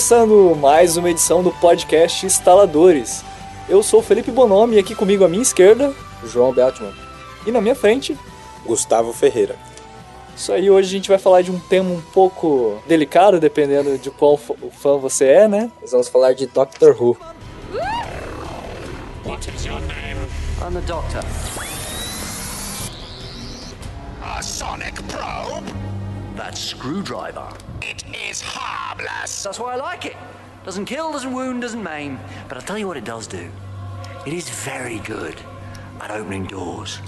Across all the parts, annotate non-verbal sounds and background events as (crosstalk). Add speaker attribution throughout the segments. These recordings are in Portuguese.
Speaker 1: Começando mais uma edição do podcast Instaladores. Eu sou o Felipe Bonomi e aqui comigo à minha esquerda,
Speaker 2: João Beltman.
Speaker 1: e na minha frente,
Speaker 3: Gustavo Ferreira.
Speaker 1: isso aí, hoje a gente vai falar de um tema um pouco delicado, dependendo de qual fã você é, né?
Speaker 2: Nós vamos falar de Doctor Who.
Speaker 4: What is your name?
Speaker 5: I'm the doctor.
Speaker 4: A sonic probe?
Speaker 5: That screwdriver.
Speaker 4: It is harmless.
Speaker 5: That's why I like it. Doesn't kill, doesn't wound, doesn't maim. But I'll tell you what it does do. It is very good at opening doors.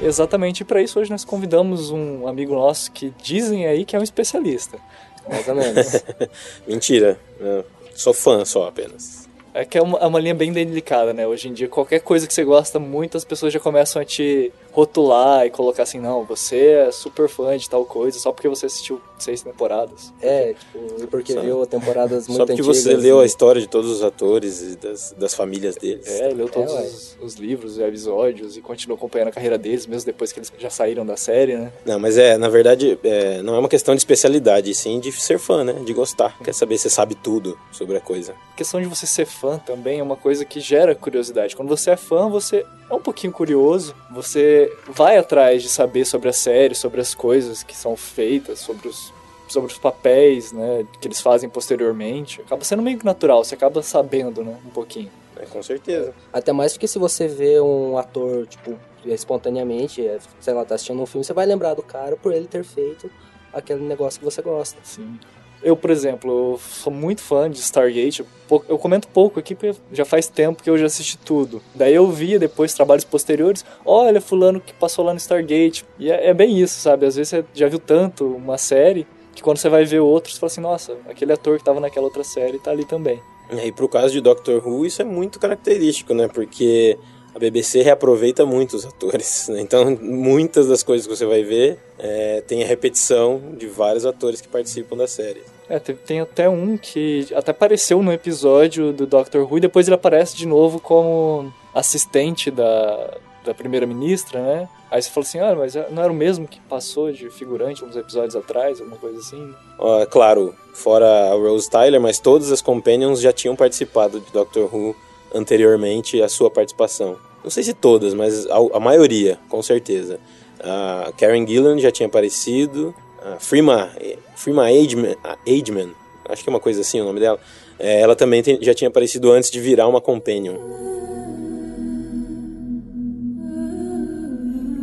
Speaker 1: Exatamente para isso, hoje nós convidamos um amigo nosso que dizem aí que é um especialista.
Speaker 2: Mais ou menos. (laughs)
Speaker 3: Mentira. eu sou fã só apenas.
Speaker 1: É que é uma, é uma linha bem delicada, né? Hoje em dia, qualquer coisa que você gosta muito, as pessoas já começam a te rotular e colocar assim, não, você é super fã de tal coisa só porque você assistiu seis temporadas.
Speaker 2: é, tipo, e porque
Speaker 3: Só-
Speaker 2: viu temporadas muito
Speaker 3: só porque
Speaker 2: antigas.
Speaker 3: você leu
Speaker 2: e-
Speaker 3: a história de todos os atores e das, das famílias deles.
Speaker 1: É, leu todos
Speaker 2: ué.
Speaker 1: os, os livros e episódios e continuou acompanhando a carreira deles, mesmo depois que eles já saíram da série, né?
Speaker 3: Não, mas é, na verdade, é, não é uma questão de especialidade, sim de ser fã, né? De gostar. Quer saber se sabe tudo sobre a coisa.
Speaker 1: A questão de você ser fã também é uma coisa que gera curiosidade. Quando você é fã, você é um pouquinho curioso, você vai atrás de saber sobre a série, sobre as coisas que são feitas, sobre os, sobre os papéis, né, que eles fazem posteriormente. Acaba sendo meio que natural, você acaba sabendo, né, um pouquinho.
Speaker 3: É, com certeza.
Speaker 2: Até mais porque se você vê um ator, tipo, espontaneamente, é, sei lá, tá assistindo um filme, você vai lembrar do cara por ele ter feito aquele negócio que você gosta.
Speaker 1: Sim. Eu, por exemplo, eu sou muito fã de Stargate. Eu, comento pouco aqui porque já faz tempo que eu já assisti tudo. Daí eu via depois trabalhos posteriores. Olha, fulano que passou lá no Stargate. E é, é bem isso, sabe? Às vezes você já viu tanto uma série que quando você vai ver outros, você fala assim, nossa, aquele ator que tava naquela outra série tá ali também.
Speaker 3: E pro caso de Doctor Who, isso é muito característico, né? Porque a BBC reaproveita muito os atores. (laughs) Né? Então, muitas das coisas que você vai ver é, tem a repetição de vários atores que participam da série.
Speaker 1: É, tem, tem até um que até apareceu no episódio do Doctor Who e depois ele aparece de novo como assistente da, da primeira-ministra, né? Aí você fala assim, ah, mas não era o mesmo que passou de figurante uns episódios atrás, alguma coisa assim?
Speaker 3: Ó, claro, fora a Rose Tyler, mas todas as Companions já tinham participado de Doctor Who anteriormente à sua participação. Não sei se todas, mas a, a maioria, com certeza. A Karen Gillan já tinha aparecido, a Freema, Freema Ageman, Ageman, acho que é uma coisa assim o nome dela, é, ela também tem- já tinha aparecido antes de virar uma Companion.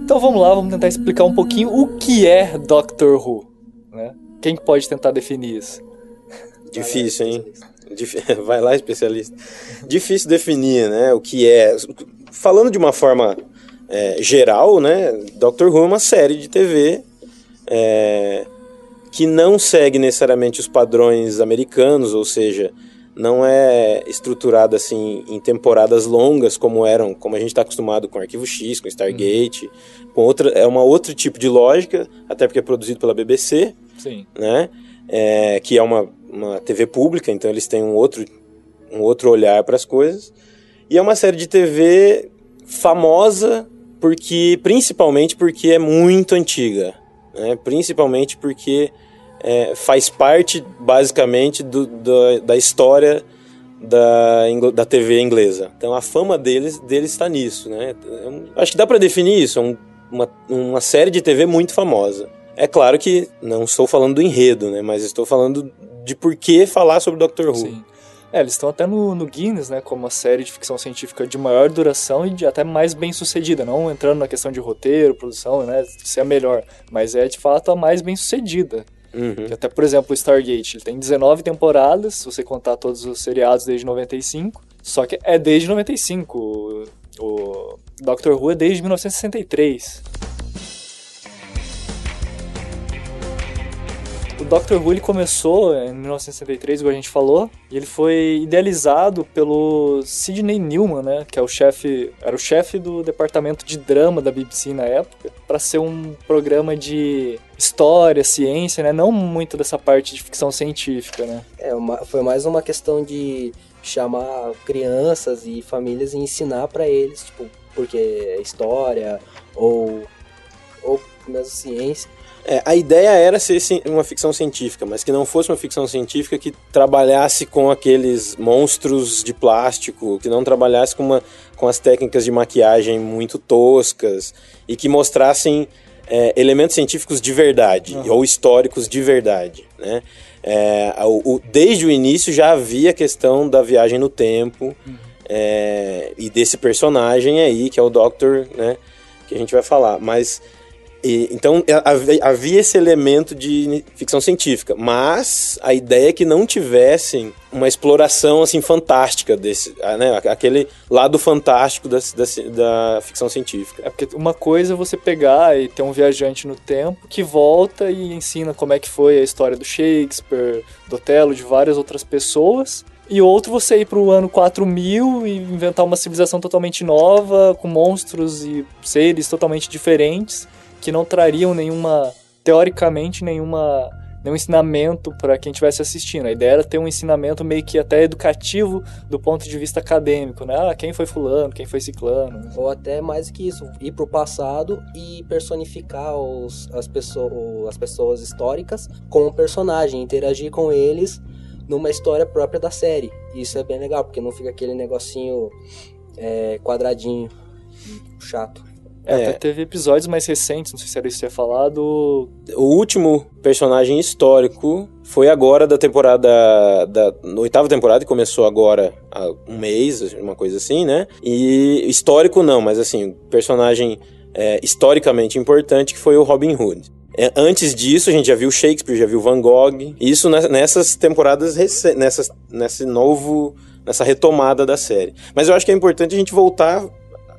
Speaker 1: Então vamos lá, vamos tentar explicar um pouquinho o que é Doctor Who, né? Quem pode tentar definir isso?
Speaker 3: Difícil, hein? Dif- (laughs) Vai lá, especialista. Difícil definir, né? O que é. Falando de uma forma é, geral, né? Doctor Who é uma série de TV é, que não segue necessariamente os padrões americanos, ou seja, não é estruturada assim em temporadas longas como eram, como a gente está acostumado com Arquivo X, com Stargate, com outra é uma outro tipo de lógica, até porque é produzido pela BBC
Speaker 1: Sim.
Speaker 3: né? É, que é uma, uma TV pública, então eles têm um outro, um outro olhar para as coisas. E é uma série de TV famosa porque principalmente porque é muito antiga, né? Principalmente porque é, faz parte basicamente do, do- da história da, da TV inglesa. Então a fama deles deles está nisso, né? Um- acho que dá para definir isso. É um- uma, uma série de TV muito famosa. É claro que não estou falando do enredo, né? Mas estou falando de por que falar sobre Doctor Who.
Speaker 1: Sim. É, eles estão até no, no Guinness, né, como a série de ficção científica de maior duração e de até mais bem sucedida, não entrando na questão de roteiro, produção, né, se é a melhor, mas é de fato a mais bem sucedida.
Speaker 3: Uhum.
Speaker 1: Até, por exemplo, o Stargate, ele tem 19 temporadas, se você contar todos os seriados desde 95, só que é desde 95, o, o Doctor Who é desde 1963. Doctor Who ele começou em 1963, como a gente falou, e ele foi idealizado pelo Sidney Newman, né, que é o chefe, era o chefe do departamento de drama da BBC na época, para ser um programa de história, ciência, né, não muito dessa parte de ficção científica, né.
Speaker 2: É, uma- foi mais uma questão de chamar crianças e famílias e ensinar pra eles, tipo, porque é história ou ou mesmo ciência.
Speaker 3: É, a ideia era ser uma ficção científica, mas que não fosse uma ficção científica que trabalhasse com aqueles monstros de plástico, que não trabalhasse com, uma, com as técnicas de maquiagem muito toscas e que mostrassem é, elementos científicos de verdade ou históricos de verdade, né? É, o- o- desde o início já havia a questão da viagem no tempo é, e desse personagem aí que é o Doctor, né? Que a gente vai falar, mas e, então havia, havia esse elemento de ficção científica, mas a ideia é que não tivessem uma exploração assim fantástica desse, né, aquele lado fantástico da, da, da ficção científica.
Speaker 1: É porque uma coisa é você pegar e ter um viajante no tempo que volta e ensina como é que foi a história do Shakespeare, do Otelo, de várias outras pessoas. E outro você ir pro ano 4000 e inventar uma civilização totalmente nova, com monstros e seres totalmente diferentes, que não trariam nenhuma, teoricamente, nenhuma nenhum ensinamento para quem estivesse assistindo. A ideia era ter um ensinamento meio que até educativo do ponto de vista acadêmico, né? Ah, quem foi fulano, quem foi ciclano.
Speaker 2: Ou até mais que isso, ir pro passado e personificar os, as, pessoas, as pessoas históricas com o personagem, interagir com eles numa história própria da série. Isso é bem legal, porque não fica aquele negocinho é, quadradinho chato.
Speaker 1: É,
Speaker 3: É.
Speaker 1: até teve episódios mais recentes, não sei se era isso que você ia falar, do...
Speaker 3: O último personagem histórico foi agora da temporada. da na oitava temporada, que começou agora há um mês, uma coisa assim, né? E histórico não, mas assim, personagem é, historicamente importante que foi o Robin Hood. É, antes disso, a gente já viu Shakespeare, já viu Van Gogh. Isso ne- nessas temporadas recentes, nessas, nesse novo. nessa retomada da série. Mas eu acho que é importante a gente voltar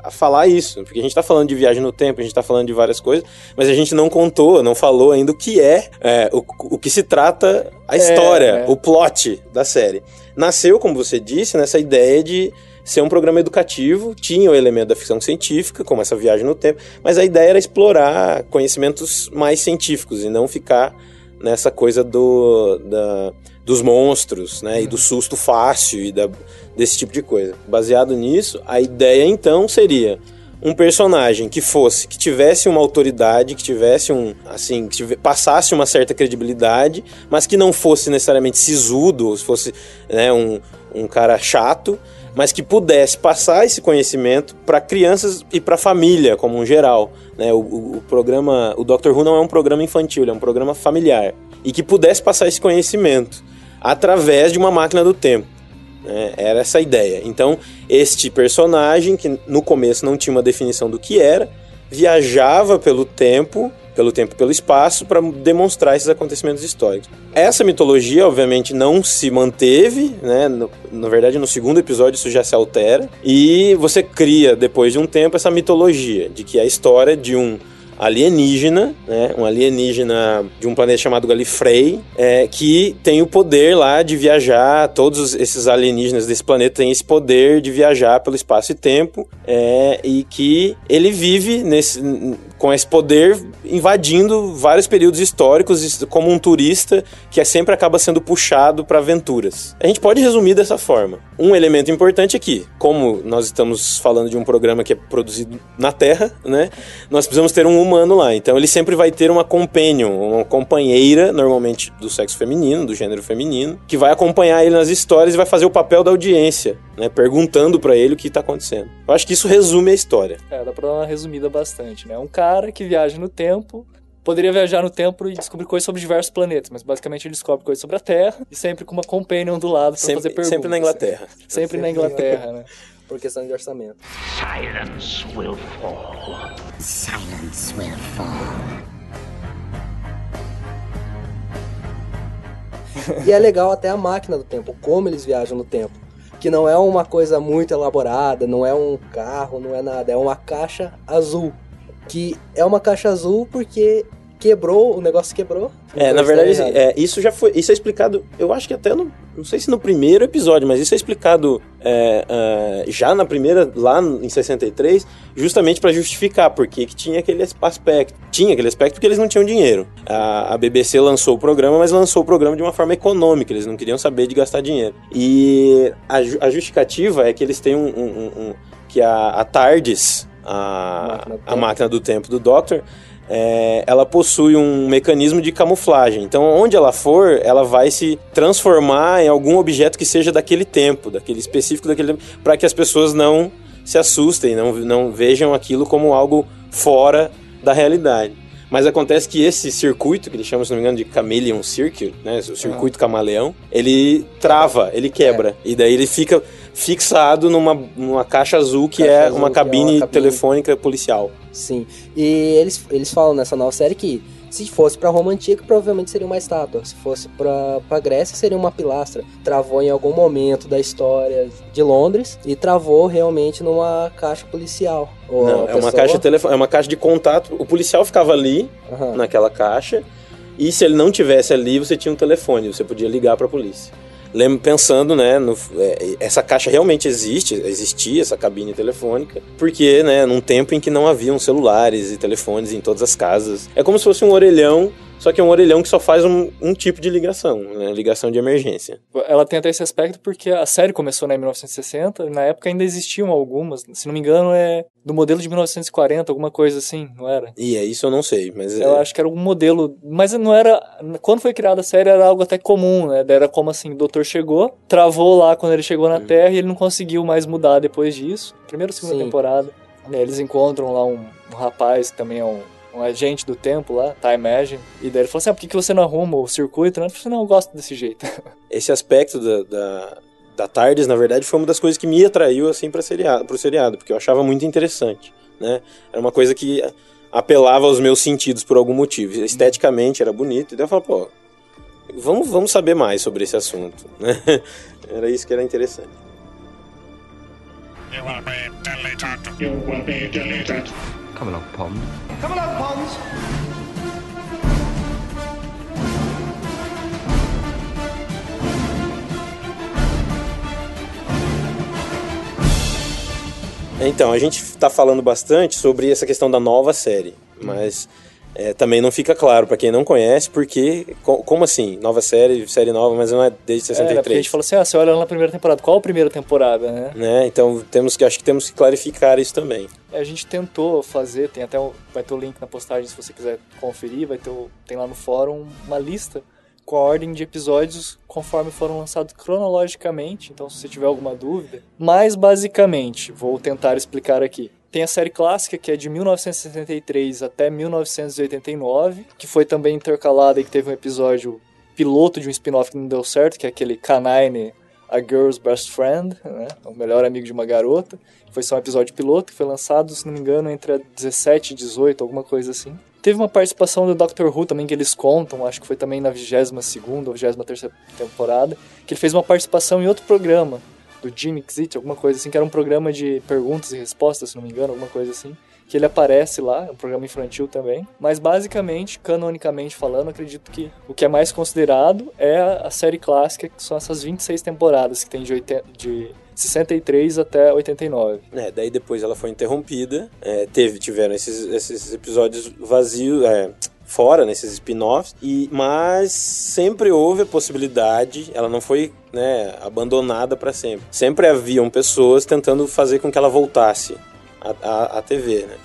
Speaker 3: a falar isso, porque a gente tá falando de viagem no tempo, a gente tá falando de várias coisas, mas a gente não contou, não falou ainda o que é, é, o, o que se trata a história,
Speaker 1: é.
Speaker 3: o plot da série. Nasceu, como você disse, nessa ideia de ser um programa educativo, tinha o elemento da ficção científica, como essa viagem no tempo, mas a ideia era explorar conhecimentos mais científicos e não ficar nessa coisa do, da- dos monstros, né, e do susto fácil e da- desse tipo de coisa. Baseado nisso, a ideia então seria um personagem que fosse, que tivesse uma autoridade, que tivesse um, assim, que tive- passasse uma certa credibilidade, mas que não fosse necessariamente sisudo, ou se fosse, né, um, um cara chato, mas que pudesse passar esse conhecimento para crianças e para família como um geral. Né? O, o- o programa, o Doctor Who não é um programa infantil, ele é um programa familiar e que pudesse passar esse conhecimento através de uma máquina do tempo. né? Era essa a ideia. Então, este personagem, que no começo não tinha uma definição do que era, viajava pelo tempo, pelo tempo pelo espaço, para demonstrar esses acontecimentos históricos. Essa mitologia, obviamente, não se manteve, né? No- na verdade, no segundo episódio isso já se altera. E você cria, depois de um tempo, essa mitologia de que a história de um alienígena, né, um alienígena de um planeta chamado Galifrey, é, que tem o poder lá de viajar, todos os- esses alienígenas desse planeta têm esse poder de viajar pelo espaço e tempo, é, e que ele vive nesse, com esse poder invadindo vários períodos históricos como um turista que é sempre acaba sendo puxado para aventuras. A gente pode resumir dessa forma. Um elemento importante aqui, como nós estamos falando de um programa que é produzido na Terra, né? Nós precisamos ter um humano lá. Então ele sempre vai ter uma companion, uma companheira, normalmente do sexo feminino, do gênero feminino, que vai acompanhar ele nas histórias e vai fazer o papel da audiência, né? Perguntando para ele o que tá acontecendo. Eu acho que isso resume a história.
Speaker 1: É, dá pra dar uma resumida bastante, né? Um cara que viaja no tempo, poderia viajar no tempo e descobrir coisas sobre diversos planetas, mas basicamente ele descobre coisas sobre a Terra e sempre com uma companion do lado pra fazer
Speaker 3: Sempre,
Speaker 1: perguntas.
Speaker 3: sempre na Inglaterra.
Speaker 1: Sempre na Inglaterra, né?
Speaker 2: Por questão de orçamento.
Speaker 4: Silence will fall.
Speaker 6: Silence will fall.
Speaker 2: E é legal até a máquina do tempo, como eles viajam no tempo. Que não é uma coisa muito elaborada, não é um carro, não é nada, é uma caixa azul. Que é uma caixa azul porque quebrou, o negócio quebrou.
Speaker 3: É,
Speaker 2: Então,
Speaker 3: na verdade,
Speaker 2: isso tá
Speaker 3: assim,
Speaker 2: errado.
Speaker 3: é, isso já foi. Isso é explicado, eu acho que até no. Não sei se no primeiro episódio, mas isso é explicado é, é, já na primeira, lá em 63, justamente para justificar porque que tinha aquele aspecto. Tinha aquele aspecto porque eles não tinham dinheiro. A, a BBC lançou o programa, mas lançou o programa de uma forma econômica, eles não queriam saber de gastar dinheiro. E a, a justificativa é que eles têm um. um- um- um- que a, a TARDIS, a, a máquina do tempo do Doctor, é, ela possui um mecanismo de camuflagem. Então, onde ela for, ela vai se transformar em algum objeto que seja daquele tempo, daquele específico daquele tempo, para que as pessoas não se assustem, não, não vejam aquilo como algo fora da realidade. Mas acontece que esse circuito, que eles chamam, se não me engano, de Chameleon Circuit, né? O circuito camaleão, ele trava, ele quebra. E daí ele fica fixado numa, numa caixa azul que
Speaker 2: Caixa
Speaker 3: é
Speaker 2: azul,
Speaker 3: uma
Speaker 2: que é uma
Speaker 3: cabine
Speaker 2: cabine.
Speaker 3: telefônica policial.
Speaker 2: Sim. E eles, eles falam nessa nova série que se fosse pra Roma Antiga, provavelmente seria uma estátua. Se fosse pra, pra Grécia, seria uma pilastra. Travou em algum momento da história de Londres e travou realmente numa caixa policial. Ou
Speaker 3: Não, é uma caixa de telefone, é uma caixa de contato. O policial ficava ali
Speaker 2: Aham.
Speaker 3: naquela caixa e se ele não tivesse ali, você tinha um telefone, você podia ligar para a polícia. Lem- Pensando, né, no- é, essa caixa realmente existe, existia essa cabine telefônica, porque, né, num tempo em que não haviam celulares e telefones em todas as casas. É como se fosse um orelhão, só que é um orelhão que só faz um, um tipo de ligação, né, ligação de emergência.
Speaker 1: Ela tem até esse aspecto porque a série começou né, em 1960, na época ainda existiam algumas, se não me engano é do modelo de 1940, alguma coisa assim, não era?
Speaker 3: E é isso eu não sei, mas
Speaker 1: Eu
Speaker 3: é,
Speaker 1: acho que era um modelo, mas não era. Quando foi criada a série era algo até comum, né? Era como assim: o doutor chegou, travou lá quando ele chegou na Terra e ele não conseguiu mais mudar depois disso. Primeira ou segunda
Speaker 2: Sim.
Speaker 1: temporada. né, Eles encontram lá um, um rapaz que também é um, um agente do tempo lá, Time Agent. E daí ele falou assim: ah, por que, que você não arruma o circuito? Ele falou assim: não, eu gosto desse jeito. (laughs)
Speaker 3: esse aspecto da, da, da TARDIS, na verdade, foi uma das coisas que me atraiu assim para seriado, pro seriado, porque eu achava muito interessante, né? Era uma coisa que apelava aos meus sentidos por algum motivo. Esteticamente era bonito, e daí eu falava, pô, vamos, vamos saber mais sobre esse assunto, né? (laughs) Era isso que era interessante.
Speaker 7: You will be deleted.
Speaker 4: You will be deleted.
Speaker 5: Come along, Pond.
Speaker 3: Então, a gente está falando bastante sobre essa questão da nova série, mas é, também não fica claro para quem não conhece, porque, co- como assim? Nova série, série nova, mas não é desde
Speaker 1: É, né, porque a
Speaker 3: 63.
Speaker 1: gente falou assim: ah, você olha lá na primeira temporada, qual a primeira temporada, né?
Speaker 3: né? Então, temos que, acho que temos que clarificar isso também.
Speaker 1: A gente tentou fazer, tem até vai ter o link na postagem se você quiser conferir, vai ter tem lá no fórum uma lista com a ordem de episódios conforme foram lançados cronologicamente, então se você tiver alguma dúvida. Mas basicamente, vou tentar explicar aqui. Tem a série clássica que é de 1963 até 1989, que foi também intercalada e que teve um episódio piloto de um spin-off que não deu certo, que é aquele Canine, A Girl's Best Friend, né? o melhor amigo de uma garota. Foi só um episódio piloto que foi lançado, se não me engano, entre a 17 e 18, alguma coisa assim. Teve uma participação do Doctor Who também que eles contam, acho que foi também na 22ª ou 23ª temporada, que ele fez uma participação em outro programa, do Jimmy Exit, alguma coisa assim, que era um programa de perguntas e respostas, se não me engano, alguma coisa assim. Que ele aparece lá, é um programa infantil também. Mas basicamente, canonicamente falando, acredito que o que é mais considerado é a série clássica, que são essas 26 temporadas, que tem de, 80, de 63 até 89.
Speaker 3: É, daí depois ela foi interrompida, é, teve, tiveram esses, esses episódios vazios, é, fora, nesses spin-offs, e, mas sempre houve a possibilidade, ela não foi né, abandonada para sempre. Sempre haviam pessoas tentando fazer com que ela voltasse à, à TV, né?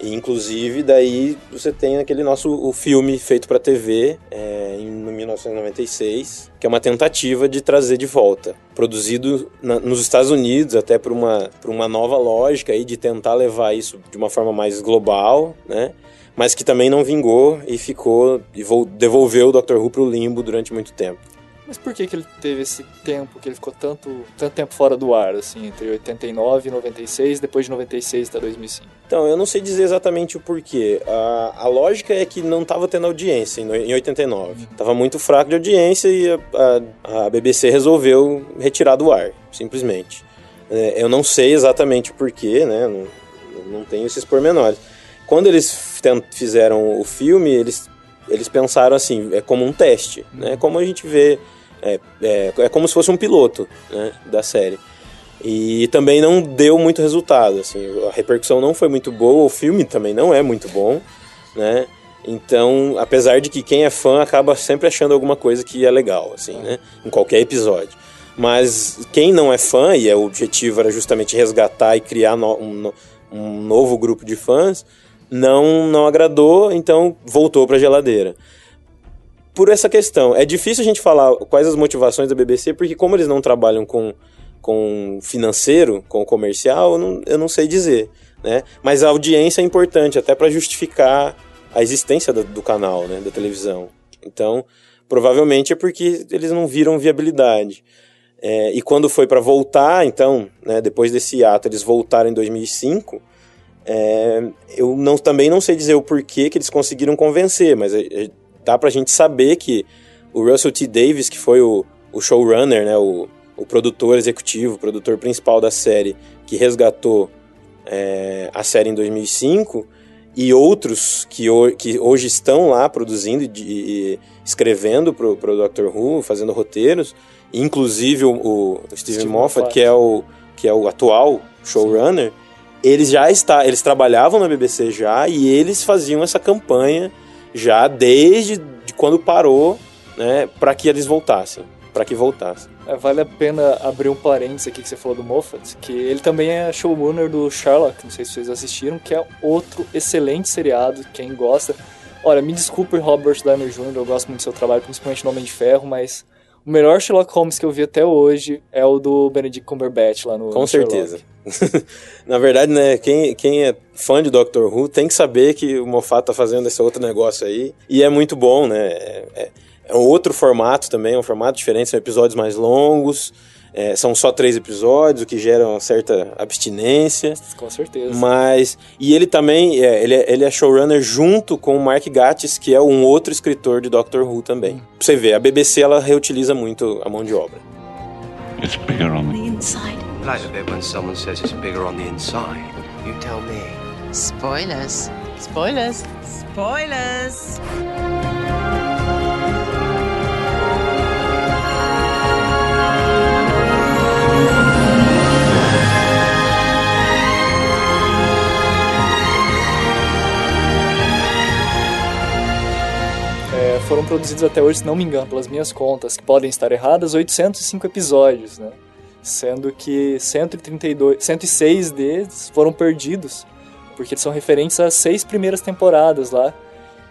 Speaker 3: E, inclusive, daí você tem aquele nosso o filme feito para TV é, em 1996, que é uma tentativa de trazer de volta. Produzido na- nos Estados Unidos, até por uma, por uma nova lógica aí de tentar levar isso de uma forma mais global, né? Mas que também não vingou e ficou e vol- devolveu o Dr. Who pro limbo durante muito tempo.
Speaker 1: Mas por que, que ele teve esse tempo, que ele ficou tanto, tanto tempo fora do ar, assim, entre 89 e 96, depois de 96 até 2005?
Speaker 3: Então, eu não sei dizer exatamente o porquê. A, a lógica é que não estava tendo audiência em, em 89. Tava muito fraco de audiência e a, a- a BBC resolveu retirar do ar, simplesmente. É, eu não sei exatamente o porquê, né? Não, não tenho esses pormenores. Quando eles fizeram o filme, eles, eles pensaram assim, é como um teste, né? Como a gente vê, é, é, é como se fosse um piloto né, da série. E também não deu muito resultado, assim, a repercussão não foi muito boa, o filme também não é muito bom, né? Então, apesar de que quem é fã acaba sempre achando alguma coisa que é legal, assim, né? Em qualquer episódio. Mas quem não é fã, e é, o objetivo era justamente resgatar e criar no- um, um novo grupo de fãs, não não agradou, então voltou para a geladeira. Por essa questão, é difícil a gente falar quais as motivações da BBC, porque como eles não trabalham com, com financeiro, com comercial, eu não, eu não sei dizer, né? Mas a audiência é importante, até para justificar a existência do, do canal, né, da televisão. Então, provavelmente é porque eles não viram viabilidade. É, e quando foi para voltar, então, né, depois desse ato, eles voltaram em 2005, é, eu não, também não sei dizer o porquê que eles conseguiram convencer, mas é, é, dá pra gente saber que o Russell T. Davis, que foi o, o showrunner, né, o, o produtor executivo, o produtor principal da série, que resgatou é, a série em 2005, e outros que, ho que hoje estão lá produzindo e escrevendo pro, pro Doctor Who, fazendo roteiros, inclusive o, o Steven Steve Moffat, Moffat, que é o que é o atual showrunner, Sim. eles já está, eles trabalhavam na BBC já e eles faziam essa campanha já desde de quando parou, né, para que eles voltassem, para que voltassem.
Speaker 1: É, vale a pena abrir um parênteses aqui que você falou do Moffat, que ele também é showrunner do Sherlock, não sei se vocês assistiram, que é outro excelente seriado, quem gosta. Olha, me desculpe Robert Downey Jr., eu gosto muito do seu trabalho, principalmente no Homem de Ferro, mas o melhor Sherlock Holmes que eu vi até hoje é o do Benedict Cumberbatch lá no
Speaker 3: Com certeza. (laughs) Na verdade, né, quem, quem é fã de Doctor Who tem que saber que o Moffat tá fazendo esse outro negócio aí. E é muito bom, né? É, é, é um outro formato também, é um formato diferente, são episódios mais longos. É, são só três episódios, o que gera uma certa abstinência.
Speaker 1: Com certeza.
Speaker 3: Mas. E ele também. É, ele, é, ele é showrunner junto com o Mark Gatiss, que é um outro escritor de Doctor Who também. Hum. Pra você ver, a BBC ela reutiliza muito a mão de obra.
Speaker 4: It's bigger on the
Speaker 8: inside. I like a bit when someone says it's bigger on the inside. You tell me.
Speaker 9: Spoilers. Spoilers. Spoilers.
Speaker 1: Foram produzidos até hoje, se não me engano, pelas minhas contas, que podem estar erradas, 805 episódios, né? Sendo que 132, 106 deles foram perdidos, porque são referentes às seis primeiras temporadas lá.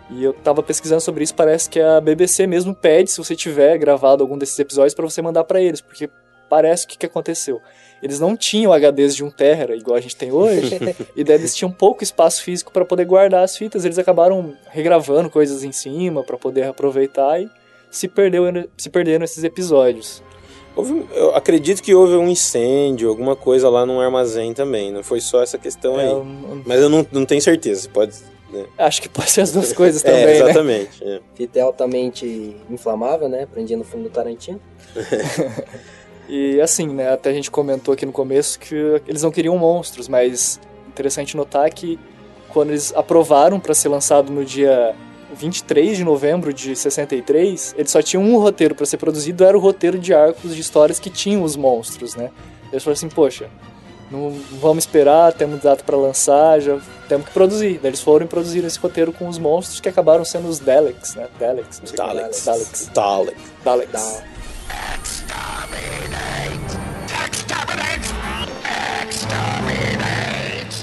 Speaker 1: E eu tava pesquisando sobre isso, parece que a BBC mesmo pede, se você tiver gravado algum desses episódios, para você mandar para eles, porque parece que que aconteceu. Eles não tinham HDs de 1 tera, igual a gente tem hoje, (laughs) e daí eles tinham pouco espaço físico para poder guardar as fitas, eles acabaram regravando coisas em cima para poder aproveitar e se, perdeu, se perderam esses episódios.
Speaker 3: Houve, eu acredito que houve um incêndio, alguma coisa lá no armazém também, não foi só essa questão é, aí. Um... Mas eu não, não tenho certeza, pode
Speaker 1: né? Acho que pode ser as duas (laughs) coisas também,
Speaker 3: é, exatamente.
Speaker 1: Né?
Speaker 3: É.
Speaker 2: Fita altamente inflamável, né? Prendia no fundo do Tarantino. (laughs)
Speaker 1: E assim, né, até a gente comentou aqui no começo que eles não queriam monstros, mas interessante notar que quando eles aprovaram para ser lançado no dia 23 de novembro de 63, eles só tinham um roteiro para ser produzido, era o roteiro de arcos de histórias que tinham os monstros, né? Eles falaram assim, poxa, não vamos esperar, temos data para lançar, já temos que produzir. Daí eles foram e produziram esse roteiro com os monstros que acabaram sendo os Daleks, né? Daleks, não sei
Speaker 3: Daleks.
Speaker 1: Daleks.
Speaker 3: Daleks.
Speaker 1: Daleks. Daleks.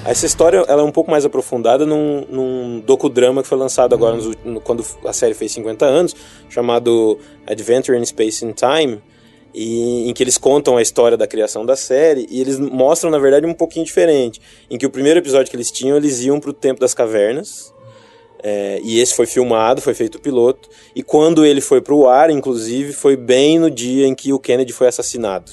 Speaker 3: Essa história ela é um pouco mais aprofundada num, num docudrama que foi lançado agora uhum. no, quando a série fez 50 anos, chamado Adventure in Space and Time, e, em que eles contam a história da criação da série e eles mostram, na verdade, um pouquinho diferente. Em que o primeiro episódio que eles tinham, eles iam para o tempo das cavernas, é, e esse foi filmado, foi feito o piloto. E quando ele foi para o ar, inclusive, foi bem no dia em que o Kennedy foi assassinado.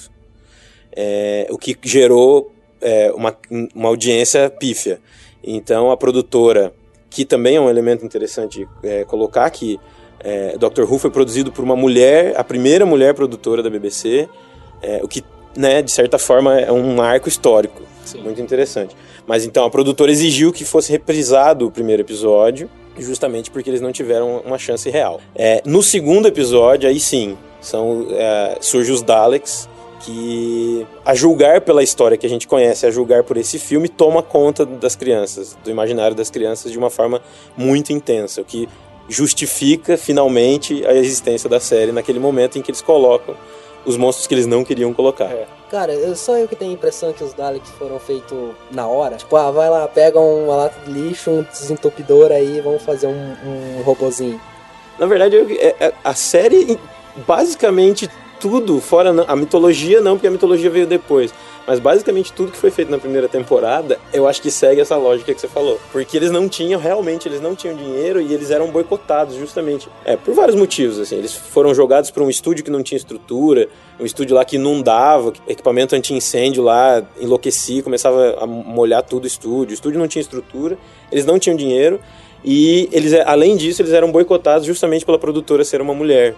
Speaker 3: É, o que gerou é, uma, uma audiência pífia. Então a produtora, que também é um elemento interessante é, colocar aqui, é, Doctor Who foi produzido por uma mulher, a primeira mulher produtora da BBC, é, o que, né, de certa forma, é um marco histórico. Sim. Muito interessante. Mas então a produtora exigiu que fosse reprisado o primeiro episódio, justamente porque eles não tiveram uma chance real. É, no segundo episódio, aí sim, são, é, surge os Daleks, que, a julgar pela história que a gente conhece, a julgar por esse filme, toma conta das crianças, do imaginário das crianças de uma forma muito intensa, o que justifica finalmente a existência da série naquele momento em que eles colocam os monstros que eles não queriam colocar.
Speaker 1: É.
Speaker 2: Cara, eu, só eu que tenho a impressão que os Daleks foram feitos na hora. Tipo, ah, vai lá, pega uma lata de lixo, um desentupidor aí, vamos fazer um, um robozinho.
Speaker 3: Na verdade, eu- é- é- a série, basicamente tudo, fora a mitologia não, porque a mitologia veio depois. Mas basicamente tudo que foi feito na primeira temporada, eu acho que segue essa lógica que você falou. Porque eles não tinham, realmente, eles não tinham dinheiro e eles eram boicotados, justamente. É, por vários motivos, assim. Eles foram jogados para um estúdio que não tinha estrutura, um estúdio lá que inundava, equipamento anti-incêndio lá enlouquecia, começava a molhar tudo o estúdio. O estúdio não tinha estrutura, eles não tinham dinheiro. E eles, além disso, eles eram boicotados justamente pela produtora ser uma mulher.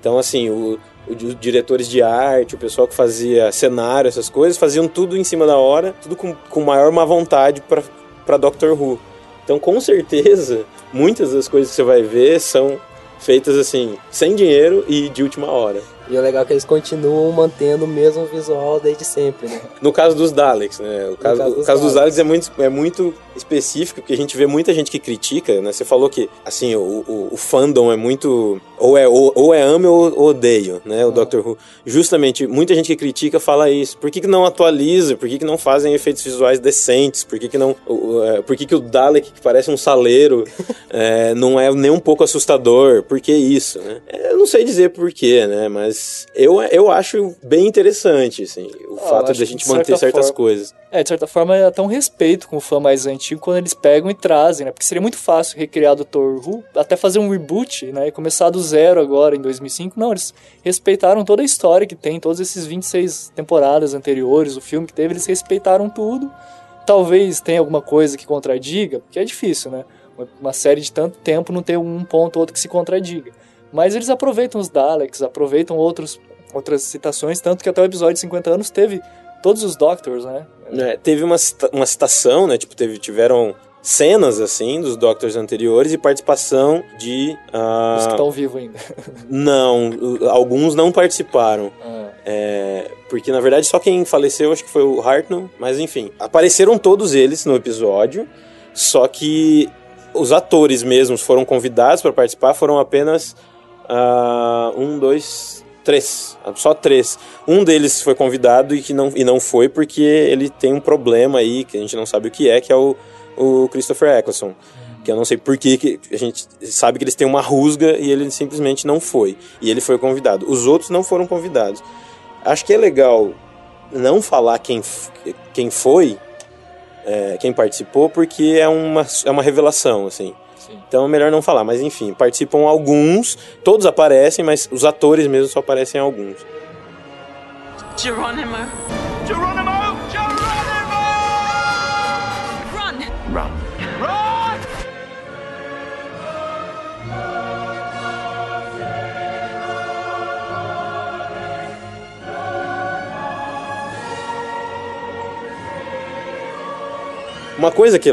Speaker 3: Então, assim, o, os diretores de arte, o pessoal que fazia cenário, essas coisas, faziam tudo em cima da hora, tudo com, com maior má vontade para Doctor Who. Então, com certeza, (laughs) muitas das coisas que você vai ver são feitas assim, sem dinheiro e de última hora.
Speaker 2: E o legal é que eles continuam mantendo o mesmo visual desde sempre, né?
Speaker 3: No caso dos Daleks, né? O caso,
Speaker 2: caso
Speaker 3: o
Speaker 2: dos
Speaker 3: caso dos
Speaker 2: Daleks.
Speaker 3: Daleks é muito, é muito específico, porque a gente vê muita gente que critica, né? Você falou que, assim, o, o, o fandom é muito... Ou é, ou, ou é ame ou odeio, né? O Doctor Who. Justamente, muita gente que critica fala isso. Por que, que não atualiza? Por que, que não fazem efeitos visuais decentes? Por que, que não... é, Por que, que o Dalek, que parece um saleiro, (laughs) é, não é nem um pouco assustador? Por que isso, né? É, Eu não sei dizer por quê, né? Mas eu, eu acho bem interessante, assim, o
Speaker 1: Ah,
Speaker 3: fato de a gente
Speaker 1: de certa
Speaker 3: manter certas
Speaker 1: forma-
Speaker 3: coisas.
Speaker 1: É, de certa forma, é até um respeito com o fã mais antigo quando eles pegam e trazem, né? Porque seria muito fácil recriar Dr. Who, até fazer um reboot, né? E começar do zero agora, em 2005. Não, eles respeitaram toda a história que tem, todos esses 26 temporadas anteriores, o filme que teve, eles respeitaram tudo. Talvez tenha alguma coisa que contradiga, porque é difícil, né? Uma- Uma série de tanto tempo não ter um ponto ou outro que se contradiga. Mas eles aproveitam os Daleks, aproveitam outros, outras citações, tanto que até o episódio de 50 anos teve todos os Doctors, né?
Speaker 3: É, teve uma, cita- uma citação, né? Tipo, teve, tiveram cenas, assim, dos Doctors anteriores e participação de... ah,
Speaker 1: Os que estão vivos ainda. (laughs)
Speaker 3: Não, alguns não participaram.
Speaker 1: Ah,
Speaker 3: É, porque, na verdade, só quem faleceu acho que foi o Hartnell. Mas, enfim, apareceram todos eles no episódio. Só que os atores mesmos foram convidados para participar, foram apenas ah, um, dois, três. Só três. Um deles foi convidado e, que não, e não foi porque ele tem um problema aí, que a gente não sabe o que é, que é o, o Christopher Eccleston. Que eu não sei por que a gente sabe que eles têm uma rusga e ele simplesmente não foi. E ele foi convidado. Os outros não foram convidados. Acho que é legal não falar quem, quem foi, é, quem participou, porque é uma, é uma revelação, assim.
Speaker 1: Sim.
Speaker 3: Então é melhor não falar. Mas enfim, participam alguns, todos aparecem, mas os atores mesmo só aparecem alguns.
Speaker 9: Geronimo.
Speaker 7: Geronimo! Geronimo!
Speaker 9: Run!
Speaker 5: Run.
Speaker 7: Run!
Speaker 3: Uma coisa que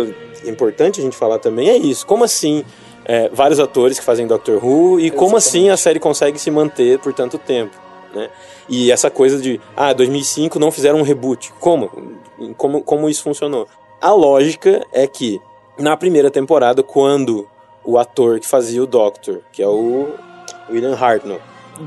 Speaker 3: importante a gente falar também é isso. Como assim é, vários atores que fazem Doctor Who e como assim a série consegue se manter por tanto tempo, né? E essa coisa de, ah, 2005 não fizeram um reboot. Como? Como, como isso funcionou? A lógica é que na primeira temporada, quando o ator que fazia o Doctor, que é o William Hartnell,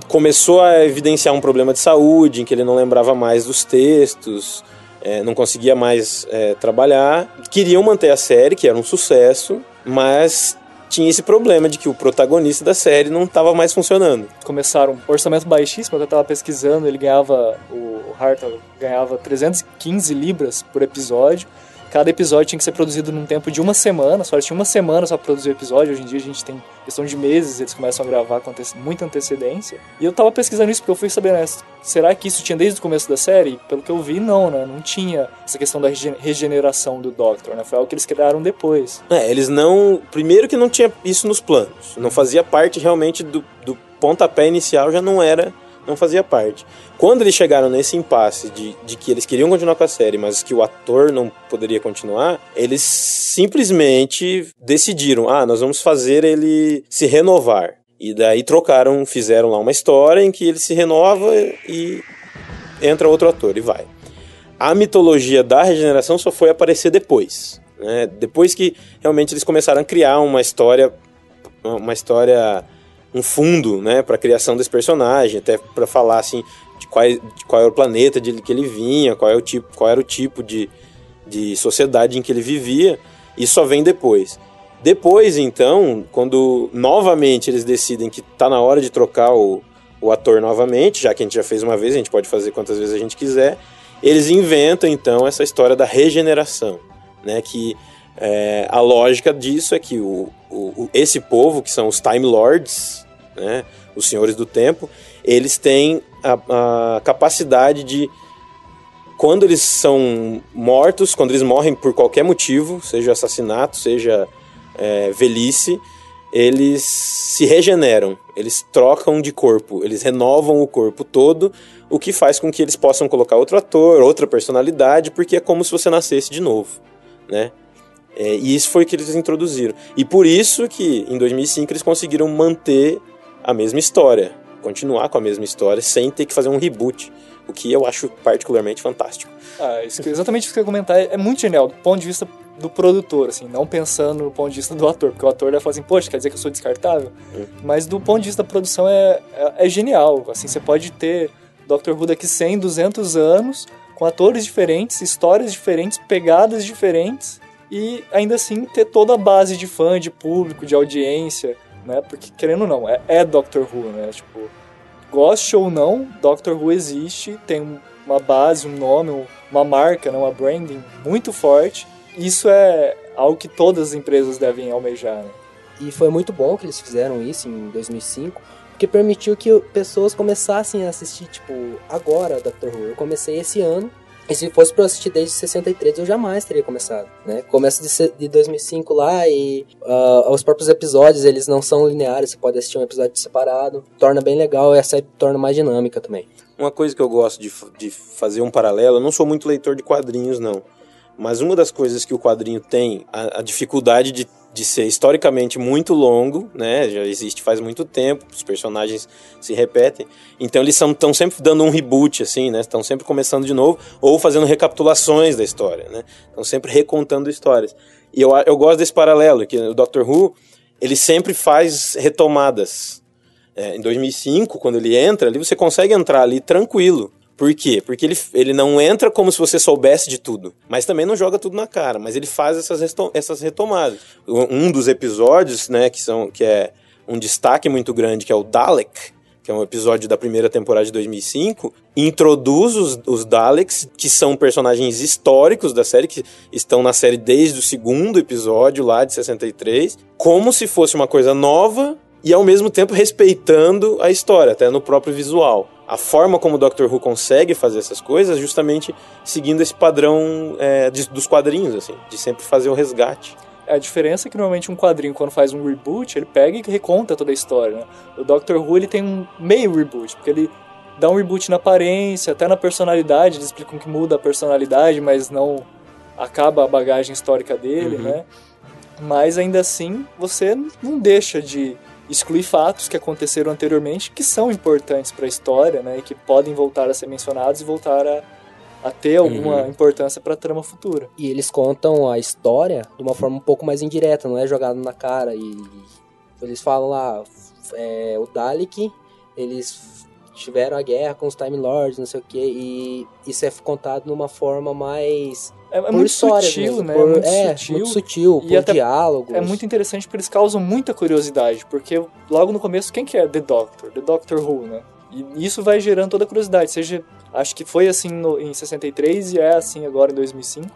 Speaker 3: começou a evidenciar um problema de saúde, em que ele não lembrava mais dos textos, é, não conseguia mais é, trabalhar. Queriam manter a série, que era um sucesso, mas tinha esse problema de que o protagonista da série não estava mais funcionando.
Speaker 1: Começaram orçamento baixíssimo, eu tava pesquisando, ele ganhava, o Hartle ganhava 315 libras por episódio. Cada episódio tinha que ser produzido num tempo de uma semana, só eles tinham uma semana só pra produzir o episódio. Hoje em dia a gente tem questão de meses, eles começam a gravar com muita antecedência. E eu tava pesquisando isso porque eu fui saber, né? Será que isso tinha desde o começo da série? Pelo que eu vi, não, né? Não tinha essa questão da rege- regeneração do Doctor, né? Foi algo que eles criaram depois.
Speaker 3: É, eles não. Primeiro que não tinha isso nos planos. Não fazia parte realmente do, do pontapé inicial, já não era. Não fazia parte. Quando eles chegaram nesse impasse de, de que eles queriam continuar com a série, mas que o ator não poderia continuar, eles simplesmente decidiram: ah, nós vamos fazer ele se renovar. E daí trocaram, fizeram lá uma história em que ele se renova e entra outro ator e vai. A mitologia da regeneração só foi aparecer depois. né? Depois que realmente eles começaram a criar uma história, uma história, um fundo, né, para a criação desse personagem, até para falar assim de qual, de qual era o planeta de que ele vinha, qual, é o tipo, qual era o tipo de, de sociedade em que ele vivia. Isso só vem depois. Depois, então, quando novamente eles decidem que tá na hora de trocar o, o ator novamente, já que a gente já fez uma vez, a gente pode fazer quantas vezes a gente quiser, eles inventam então essa história da regeneração, né? Que é, a lógica disso é que o, o, esse povo, que são os Time Lords, né? Os senhores do tempo, eles têm a, a capacidade de quando eles são mortos, quando eles morrem por qualquer motivo, seja assassinato, seja é, velhice, eles se regeneram, eles trocam de corpo, eles renovam o corpo todo, o que faz com que eles possam colocar outro ator, outra personalidade, porque é como se você nascesse de novo, né? É, e isso foi o que eles introduziram. E por isso que em 2005 eles conseguiram manter a mesma história, continuar com a mesma história sem ter que fazer um reboot, o que eu acho particularmente fantástico.
Speaker 1: Ah, isso, exatamente isso que eu ia comentar é muito genial do ponto de vista do produtor, assim, não pensando no ponto de vista do ator, porque o ator vai falar assim, poxa, quer dizer que eu sou descartável? Hum. Mas do ponto de vista da produção é, é, é, genial, assim, você pode ter Doctor Who daqui 100, 200 anos, com atores diferentes, histórias diferentes, pegadas diferentes, e ainda assim ter toda a base de fã, de público, de audiência, né, porque querendo ou não, é, é Doctor Who, né, tipo, goste ou não, Doctor Who existe, tem uma base, um nome, uma marca, né, uma branding muito forte, isso é algo que todas as empresas devem almejar. Né?
Speaker 2: E foi muito bom que eles fizeram isso em 2005, porque permitiu que pessoas começassem a assistir, tipo, agora Doctor Who. Eu comecei esse ano, e se fosse para assistir desde 63, eu jamais teria começado, né? Começa de, de 2005 lá e uh, os próprios episódios, eles não são lineares, você pode assistir um episódio separado. Torna bem legal e a série torna mais dinâmica também.
Speaker 3: Uma coisa que eu gosto de, de fazer um paralelo, eu não sou muito leitor de quadrinhos, não. Mas uma das coisas que o quadrinho tem, a, a dificuldade de, de ser historicamente muito longo, né? Já existe faz muito tempo, os personagens se repetem. Então eles estão sempre dando um reboot, assim, né? Estão sempre começando de novo, ou fazendo recapitulações da história, né? Estão sempre recontando histórias. E eu, eu gosto desse paralelo, que o Doctor Who, ele sempre faz retomadas. É, em 2005, quando ele entra ali, você consegue entrar ali tranquilo. Por quê? Porque ele, ele não entra como se você soubesse de tudo, mas também não joga tudo na cara, mas ele faz essas, essas retomadas. Um dos episódios, né, que, são, que é um destaque muito grande, que é o Dalek, que é um episódio da primeira temporada de 2005, introduz os, os, Daleks, que são personagens históricos da série, que estão na série desde o segundo episódio lá de 63, como se fosse uma coisa nova e ao mesmo tempo respeitando a história, até no próprio visual a forma como o Doctor Who consegue fazer essas coisas justamente seguindo esse padrão é, de, dos quadrinhos, assim, de sempre fazer o resgate.
Speaker 1: A diferença é que normalmente um quadrinho, quando faz um reboot, ele pega e reconta toda a história. Né? O Doctor Who ele tem um meio reboot, porque ele dá um reboot na aparência, até na personalidade, eles explicam que muda a personalidade, mas não acaba a bagagem histórica dele, uhum. né? Mas ainda assim, você não deixa de exclui fatos que aconteceram anteriormente que são importantes para a história, né, e que podem voltar a ser mencionados e voltar a, a ter alguma uhum. importância para a trama futura.
Speaker 2: E eles contam a história de uma forma um pouco mais indireta, não é jogado na cara e eles falam lá é, o Dalek, eles tiveram a guerra com os Time Lords, não sei o que, e isso é contado numa forma mais
Speaker 1: é, é muito sutil, mesmo, né? Por, muito
Speaker 2: é, sutil. muito sutil, e por diálogos.
Speaker 1: É muito interessante porque eles causam muita curiosidade, porque logo no começo, quem que é The Doctor? The Doctor Who, né? E isso vai gerando toda a curiosidade, seja, acho que foi assim no, em 63 e é assim agora em 2005.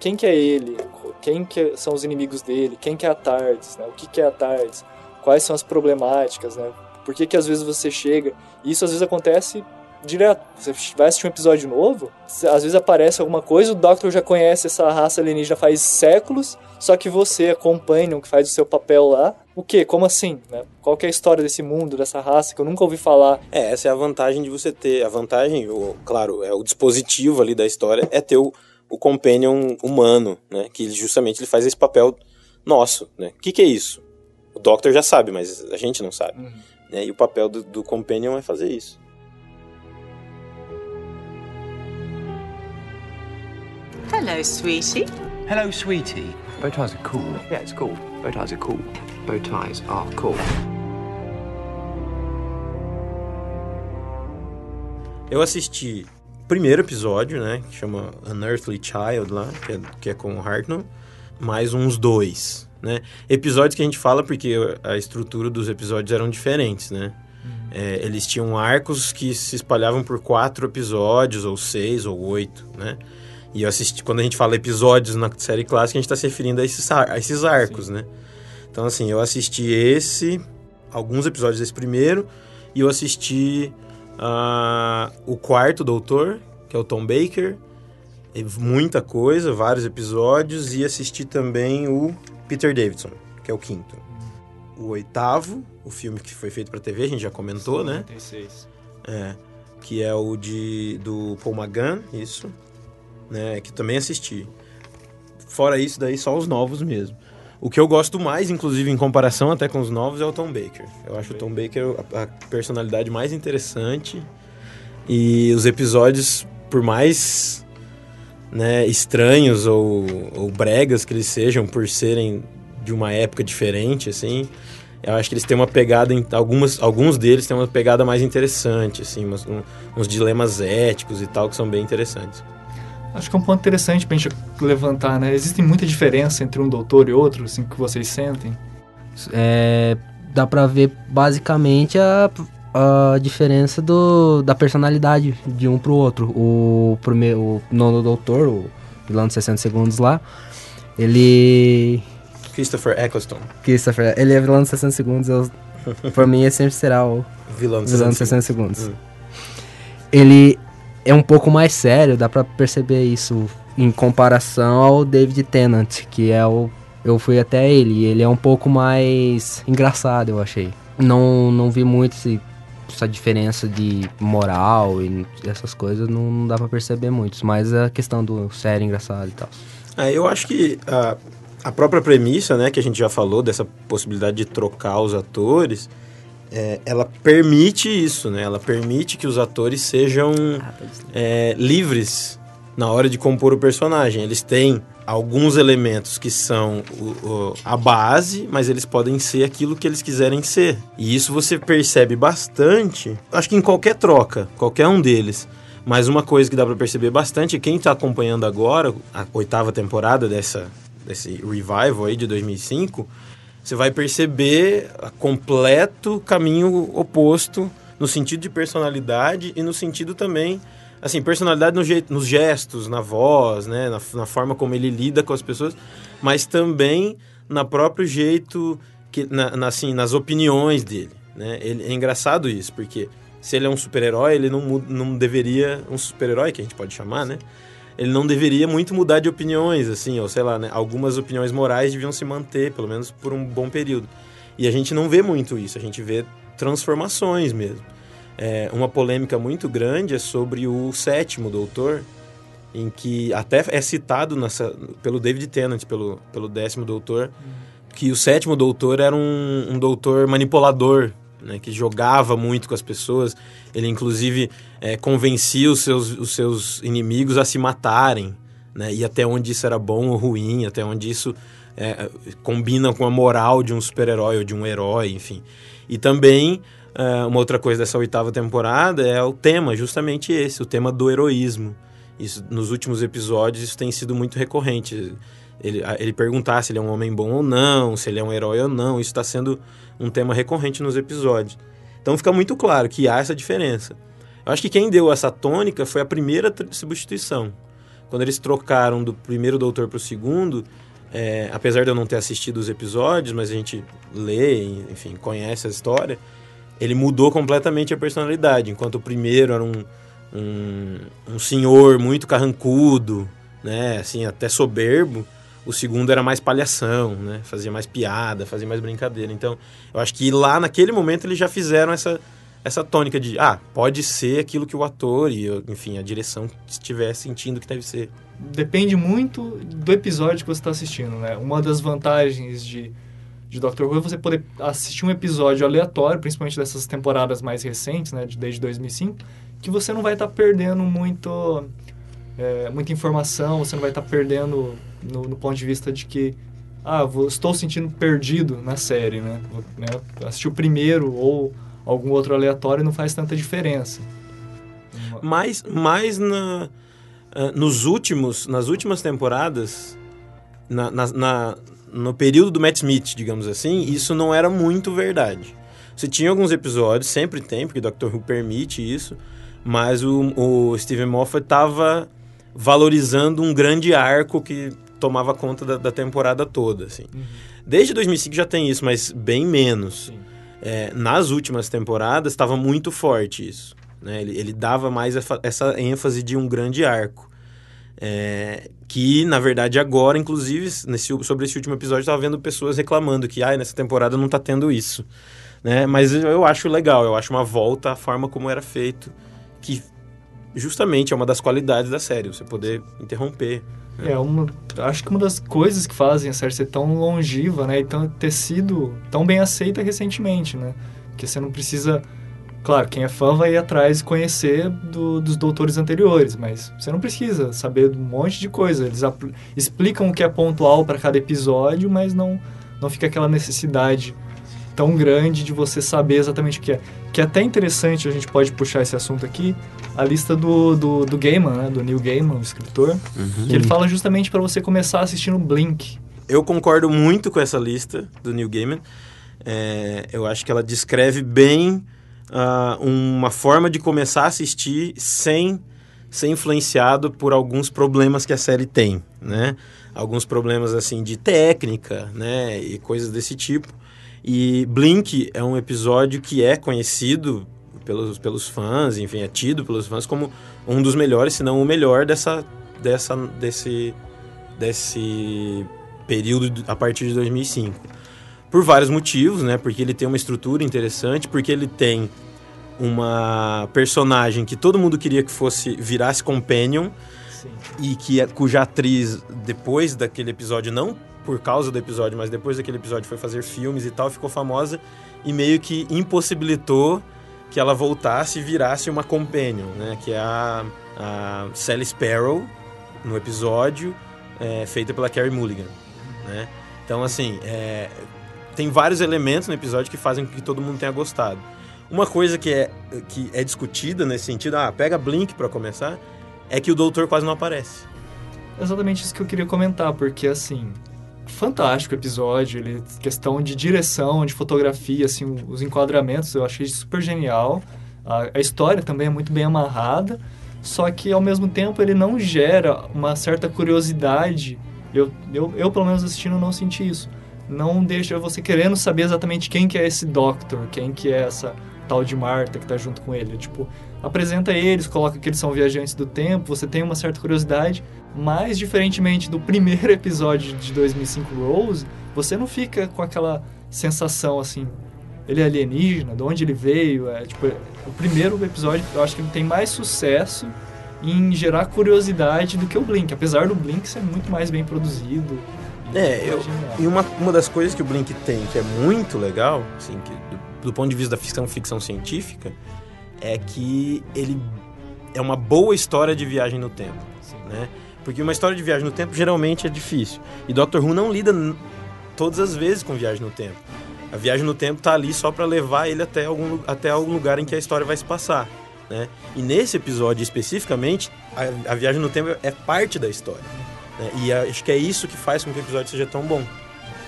Speaker 1: Quem que é ele? Quem que são os inimigos dele? Quem que é a TARDIS? Né? O que que é a TARDIS? Quais são as problemáticas, né? Por que que às vezes você chega... Isso às vezes acontece direto. Você vai assistir um episódio novo, às vezes aparece alguma coisa, o Doctor já conhece essa raça alienígena faz séculos, só que você, acompanha, que faz o seu papel lá, o quê? Como assim? Né? Qual é a história desse mundo, dessa raça que eu nunca ouvi falar?
Speaker 3: É, essa é a vantagem de você ter. A vantagem, o, claro, é o dispositivo ali da história é ter o, o companion humano, né? Que justamente ele faz esse papel nosso, né? O que, que é isso? O Doctor já sabe, mas a gente não sabe. Uhum. Né? E o papel do, do companion é fazer isso.
Speaker 9: Hello, sweetie.
Speaker 8: Hello, sweetie.
Speaker 10: Bow ties are cool.
Speaker 8: Yeah, it's cool. Bow ties are cool. Bow ties are cool.
Speaker 3: Eu assisti o primeiro episódio, né? Que chama Unearthly Child lá, que é, que é com o Hartnell. Mais uns dois, né? Episódios que a gente fala porque a estrutura dos episódios eram diferentes, né? É, eles tinham arcos que se espalhavam por quatro episódios, ou seis, ou oito, né? E eu assisti, quando a gente fala episódios na série clássica, a gente está se referindo a esses, a esses arcos, né? Então, assim, eu assisti esse, alguns episódios desse primeiro, e eu assisti ah, o quarto Doutor, que é o Tom Baker, e muita coisa, vários episódios, e assisti também o Peter Davidson, que é o quinto. O oitavo, o filme que foi feito para TV, a gente já comentou, né?
Speaker 1: 96.
Speaker 3: É, que é o de do Paul McGann, isso, né, que também assisti. Fora isso daí só os novos mesmo. O que eu gosto mais, inclusive em comparação até com os novos, é o Tom Baker. Eu acho o Tom Baker a, a personalidade mais interessante e os episódios, por mais né, estranhos ou, ou bregas que eles sejam, por serem de uma época diferente, assim, eu acho que eles têm uma pegada, algumas, alguns deles têm uma pegada mais interessante, assim, uns dilemas éticos e tal que são bem interessantes.
Speaker 1: Acho que é um ponto interessante pra gente levantar, né? Existe muita diferença entre um doutor e outro, assim, que vocês sentem?
Speaker 2: É, dá pra ver basicamente a, a diferença do, da personalidade de um pro outro. O primeiro, o nono doutor, o vilão de 60 segundos lá, ele...
Speaker 3: Christopher Eccleston,
Speaker 2: Christopher, ele é vilão de 60 segundos, eu, (laughs) pra mim ele sempre será o
Speaker 3: vilão de
Speaker 2: vilão de
Speaker 3: 60
Speaker 2: 60 segundos.
Speaker 3: Hum.
Speaker 2: Ele é um pouco mais sério, dá pra perceber isso em comparação ao David Tennant, que é o. Eu fui até ele, ele é um pouco mais engraçado, eu achei. Não, não vi muito esse- essa diferença de moral e essas coisas, não, não dá pra perceber muito. Mas a questão do sério engraçado e tal.
Speaker 3: É, eu acho que a, a própria premissa, né, que a gente já falou, dessa possibilidade de trocar os atores, é, ela permite isso, né? Ela permite que os atores sejam é, livres na hora de compor o personagem. Eles têm alguns elementos que são o- o- a base, mas eles podem ser aquilo que eles quiserem ser. E isso você percebe bastante, acho que em qualquer troca, qualquer um deles. Mas uma coisa que dá pra perceber bastante, quem tá acompanhando agora a oitava temporada dessa desse revival aí de 2005, você vai perceber completo caminho oposto no sentido de personalidade e no sentido também assim personalidade no jeito, nos gestos na voz né na, na forma como ele lida com as pessoas mas também na próprio jeito que na, na, assim nas opiniões dele né. Ele, é engraçado isso porque se ele é um super-herói ele não, não deveria um super-herói que a gente pode chamar né ele não deveria muito mudar de opiniões, assim, ou sei lá, né? Algumas opiniões morais deviam se manter, pelo menos por um bom período. E a gente não vê muito isso, a gente vê transformações mesmo. É, uma polêmica muito grande é sobre o sétimo doutor, em que até é citado nessa, pelo David Tennant, pelo, pelo décimo doutor, que o sétimo doutor era um, um doutor manipulador, né, que jogava muito com as pessoas. Ele, inclusive, é, convencia os seus, os seus inimigos a se matarem, né, e até onde isso era bom ou ruim, até onde isso é, combina com a moral de um super-herói ou de um herói, enfim. E também, é, uma outra coisa dessa oitava temporada é o tema, justamente esse, o tema do heroísmo. Isso, nos últimos episódios isso tem sido muito recorrente. Ele, ele perguntar se ele é um homem bom ou não, se ele é um herói ou não, isso está sendo um tema recorrente nos episódios. Então fica muito claro que há essa diferença. Eu acho que quem deu essa tônica foi a primeira substituição. Quando eles trocaram do primeiro doutor para o segundo, é, apesar de eu não ter assistido os episódios, mas a gente lê, enfim, conhece a história, ele mudou completamente a personalidade. Enquanto o primeiro era um, um, um senhor muito carrancudo, né, assim, até soberbo, o segundo era mais palhação, né, fazia mais piada, fazia mais brincadeira. Então, eu acho que lá naquele momento eles já fizeram essa, essa tônica de, ah, pode ser aquilo que o ator e, enfim, a direção estiver sentindo que deve ser.
Speaker 1: Depende muito do episódio que você está assistindo, né? Uma das vantagens de, de Doctor Who é você poder assistir um episódio aleatório, principalmente dessas temporadas mais recentes, né? De, desde 2005, que você não vai estar perdendo muito, é, muita informação, você não vai estar perdendo no, no ponto de vista de que ah, vou, estou sentindo perdido na série, né? Vou, né? Assistir o primeiro ou algum outro aleatório não faz tanta diferença.
Speaker 3: Mais, mais na, ah, nos últimos, nas últimas temporadas, na, na, na- no período do Matt Smith, digamos assim, isso não era muito verdade. Você tinha alguns episódios, sempre tem, porque Doctor Who permite isso, mas o, o Steven Moffat estava valorizando um grande arco que tomava conta da, da temporada toda, assim. Desde 2005 já tem isso, mas bem menos. É, nas últimas temporadas estava muito forte isso. Né? Ele, ele dava mais essa, ênfase de um grande arco. É, que, na verdade, agora, inclusive, nesse, sobre esse último episódio, estava vendo pessoas reclamando que ah, nessa temporada não está tendo isso. Né? Mas eu acho legal, eu acho uma volta à forma como era feito, que justamente é uma das qualidades da série, você poder interromper.
Speaker 1: É uma, acho que uma das coisas que fazem a série ser tão longeva, né, e tão, ter sido tão bem aceita recentemente, né? Porque você não precisa, claro, quem é fã vai ir atrás conhecer do, dos doutores anteriores, mas você não precisa saber um monte de coisa. Eles apl- explicam o que é pontual para cada episódio, mas não não fica aquela necessidade tão grande de você saber exatamente o que é. Que é até interessante, a gente pode puxar esse assunto aqui, a lista do, do, do Gaiman, né? Do Neil Gaiman, o escritor, que ele fala justamente para você começar assistindo Blink.
Speaker 3: Eu concordo muito com essa lista do Neil Gaiman. É, eu acho que ela descreve bem ah, uma forma de começar a assistir sem ser influenciado por alguns problemas que a série tem, né? Alguns problemas assim de técnica, né? E coisas desse tipo. E Blink é um episódio que é conhecido pelos, pelos fãs, enfim, é tido pelos fãs como um dos melhores, se não o melhor dessa, dessa, desse, desse período a partir de 2005. Por vários motivos, né? Porque ele tem uma estrutura interessante, porque ele tem uma personagem que todo mundo queria que fosse virasse companion
Speaker 1: Sim.
Speaker 3: e que é- cuja atriz depois daquele episódio não por causa do episódio, mas depois daquele episódio foi fazer filmes e tal, ficou famosa e meio que impossibilitou que ela voltasse e virasse uma companion, né? Que é a, a Sally Sparrow no episódio é, feita pela Carey Mulligan, né? Então assim, é, tem vários elementos no episódio que fazem com que todo mundo tenha gostado. Uma coisa que é, que é discutida nesse sentido, ah, pega Blink pra começar, é que o doutor quase não aparece.
Speaker 1: Exatamente isso que eu queria comentar, porque assim, fantástico episódio, ele questão de direção, de fotografia, assim, os enquadramentos eu achei super genial. A, a história também é muito bem amarrada, só que ao mesmo tempo ele não gera uma certa curiosidade. Eu, eu, eu pelo menos assistindo não senti isso. Não deixa você querendo saber exatamente quem que é esse Doctor, quem que é essa tal de Marta que tá junto com ele. Tipo, apresenta eles, coloca que eles são viajantes do tempo, você tem uma certa curiosidade, mas diferentemente do primeiro (laughs) episódio de 2005 Rose, você não fica com aquela sensação assim, ele é alienígena, de onde ele veio, é tipo, o primeiro episódio eu acho que ele tem mais sucesso em gerar curiosidade do que o Blink, apesar do Blink ser muito mais bem produzido.
Speaker 3: É, eu,
Speaker 1: genial.
Speaker 3: e uma, uma das coisas que o Blink tem, que é muito legal, assim, que do, do ponto de vista da ficção, ficção científica, é que ele é uma boa história de viagem no tempo, né? Porque uma história de viagem no tempo geralmente é difícil. E Doctor Who não lida todas as vezes com viagem no tempo. A viagem no tempo tá ali só para levar ele até algum, até algum lugar em que a história vai se passar, né? E nesse episódio especificamente, a, a viagem no tempo é parte da história. né? E a- acho que é isso que faz com que o episódio seja tão bom,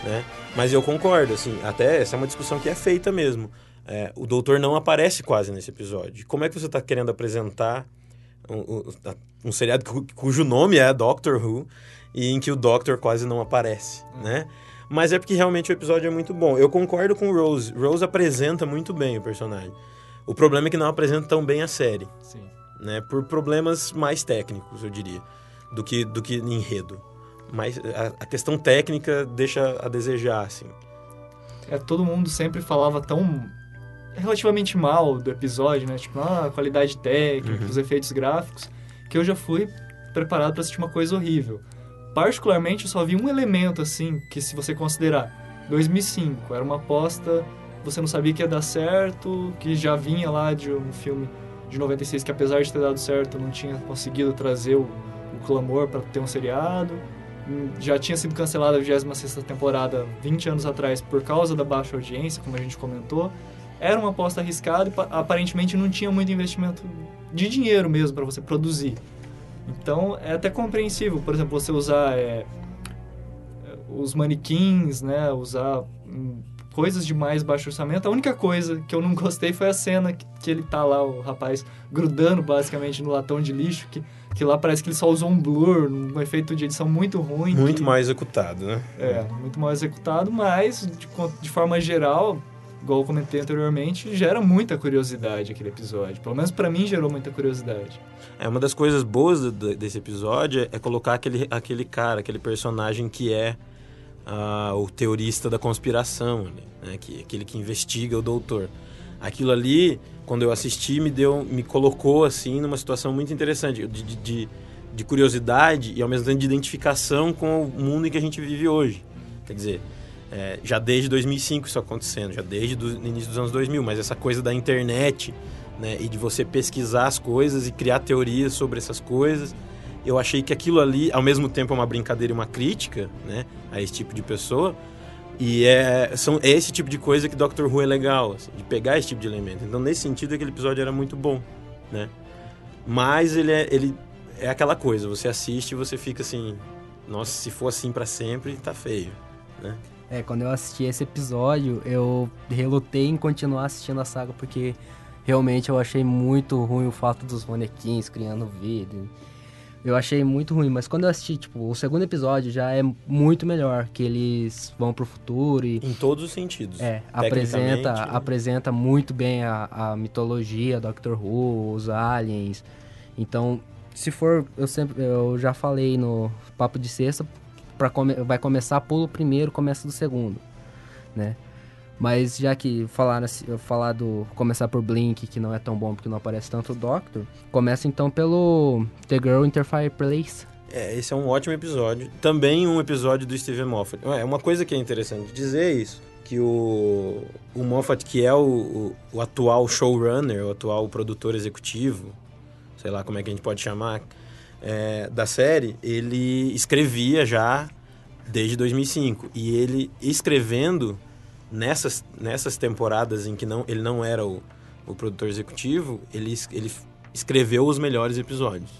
Speaker 3: né? Mas eu concordo, assim, até essa é uma discussão que é feita mesmo. É, o doutor não aparece quase nesse episódio. Como é que você está querendo apresentar um, um- seriado cu- cujo nome é Doctor Who e em que o Doctor quase não aparece, né? Mas é porque realmente o episódio é muito bom. Eu concordo com Rose. Rose apresenta muito bem o personagem. O problema é que não apresenta tão bem a série,
Speaker 1: Sim.
Speaker 3: né? Por problemas mais técnicos, eu diria, do que do que enredo. Mas a, a questão técnica deixa a desejar, assim.
Speaker 1: É, todo mundo sempre falava tão relativamente mal do episódio, né? Tipo, ah, a qualidade técnica, os efeitos gráficos, que eu já fui preparado para assistir uma coisa horrível. Particularmente, eu só vi um elemento, assim, que se você considerar 2005, era uma aposta, você não sabia que ia dar certo, que já vinha lá de um filme de 96 que apesar de ter dado certo, não tinha conseguido trazer o, o clamor para ter um seriado. Hum, Já tinha sido cancelada a 26ª temporada 20 anos atrás por causa da baixa audiência, como a gente comentou. Era uma aposta arriscada e pa- aparentemente não tinha muito investimento de dinheiro mesmo para você produzir. Então é até compreensível, por exemplo, você usar é, os manequins, né, usar hum, coisas de mais baixo orçamento. A única coisa que eu não (laughs) gostei foi a cena que, que ele tá lá, o rapaz, grudando basicamente no latão de lixo, que, que lá parece que ele só usou um blur, um efeito de edição muito ruim.
Speaker 3: Muito
Speaker 1: que-
Speaker 3: mal executado, né?
Speaker 1: É, muito mal executado, mas de, de forma geral, igual eu comentei anteriormente, gera muita curiosidade aquele episódio. Pelo menos pra mim gerou muita curiosidade.
Speaker 3: É, uma das coisas boas do- desse episódio é colocar aquele, aquele cara, aquele personagem que é ah, o teorista da conspiração, né? que, aquele que investiga o doutor. Aquilo ali, quando eu assisti, me deu, me colocou assim numa situação muito interessante de, de- de curiosidade e ao mesmo tempo de identificação com o mundo em que a gente vive hoje. Quer dizer, é, já desde 2005 isso acontecendo, já desde o início dos anos 2000, mas essa coisa da internet né, e de você pesquisar as coisas e criar teorias sobre essas coisas. Eu achei que aquilo ali, ao mesmo tempo, é uma brincadeira e uma crítica né, a esse tipo de pessoa. E é, são, é esse tipo de coisa que Doctor Who é legal, assim, de pegar esse tipo de elemento. Então, nesse sentido, aquele episódio era muito bom, né? Mas ele é, ele é aquela coisa, você assiste e você fica assim, nossa, se for assim pra sempre, tá feio, né?
Speaker 2: É, quando eu assisti esse episódio, eu relutei em continuar assistindo a saga porque realmente eu achei muito ruim o fato dos manequins criando vida. Eu achei muito ruim, mas quando eu assisti, tipo, o segundo episódio já é muito melhor, que eles vão pro futuro e
Speaker 3: Em todos os sentidos.
Speaker 2: é, apresenta,
Speaker 3: né?
Speaker 2: apresenta muito bem a, a mitologia, Doctor Who, os aliens. Então, se for, eu sempre, eu já falei no papo de sexta, come, vai começar pelo primeiro, começa do segundo, né? Mas já que falaram, assim- falar do começar por Blink, que não é tão bom porque não aparece tanto o Doctor, começa então pelo The Girl in the Fireplace.
Speaker 3: É, esse é um ótimo episódio. Também um episódio do Steven Moffat. É uma coisa que é interessante dizer é isso. Que o, o Moffat, que é o, o, o atual showrunner, o atual produtor executivo, sei lá como é que a gente pode chamar, é, da série, ele escrevia já desde 2005. E ele escrevendo nessas, nessas temporadas em que não, ele não era o, o produtor executivo, ele, ele escreveu os melhores episódios.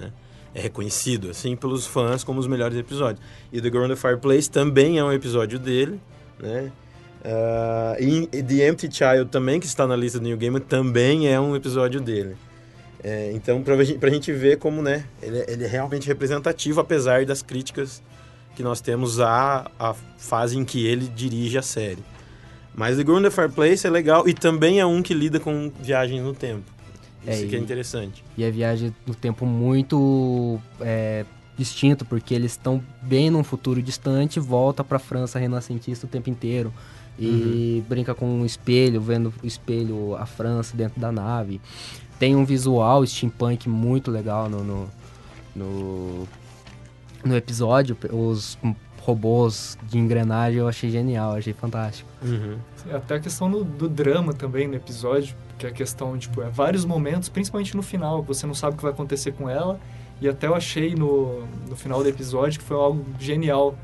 Speaker 3: Né? É reconhecido, assim, pelos fãs como os melhores episódios. E The Girl in the Fireplace também é um episódio dele, né? Ah, e The Empty Child também, que está na lista do New Game, também é um episódio dele. É, então, gente- pra gente ver como, né, ele, é- ele é realmente representativo, apesar das críticas que nós temos à, à fase em que ele dirige a série. Mas The the Fireplace é legal e também é um que lida com viagens no tempo.
Speaker 2: É,
Speaker 3: Isso que é interessante.
Speaker 2: E a viagem no tempo muito é, distinto, porque eles estão bem num futuro distante, volta pra França renascentista o tempo inteiro. E brinca com um espelho, vendo o espelho, a França dentro da nave. Tem um visual steampunk muito legal no, no, no, no episódio. Os robôs de engrenagem eu achei genial, achei fantástico.
Speaker 3: Uhum.
Speaker 1: Até a questão do, do drama também no episódio, que é a questão, tipo, é vários momentos, principalmente no final, que você não sabe o que vai acontecer com ela. E até eu achei no, no final do episódio que foi algo genial,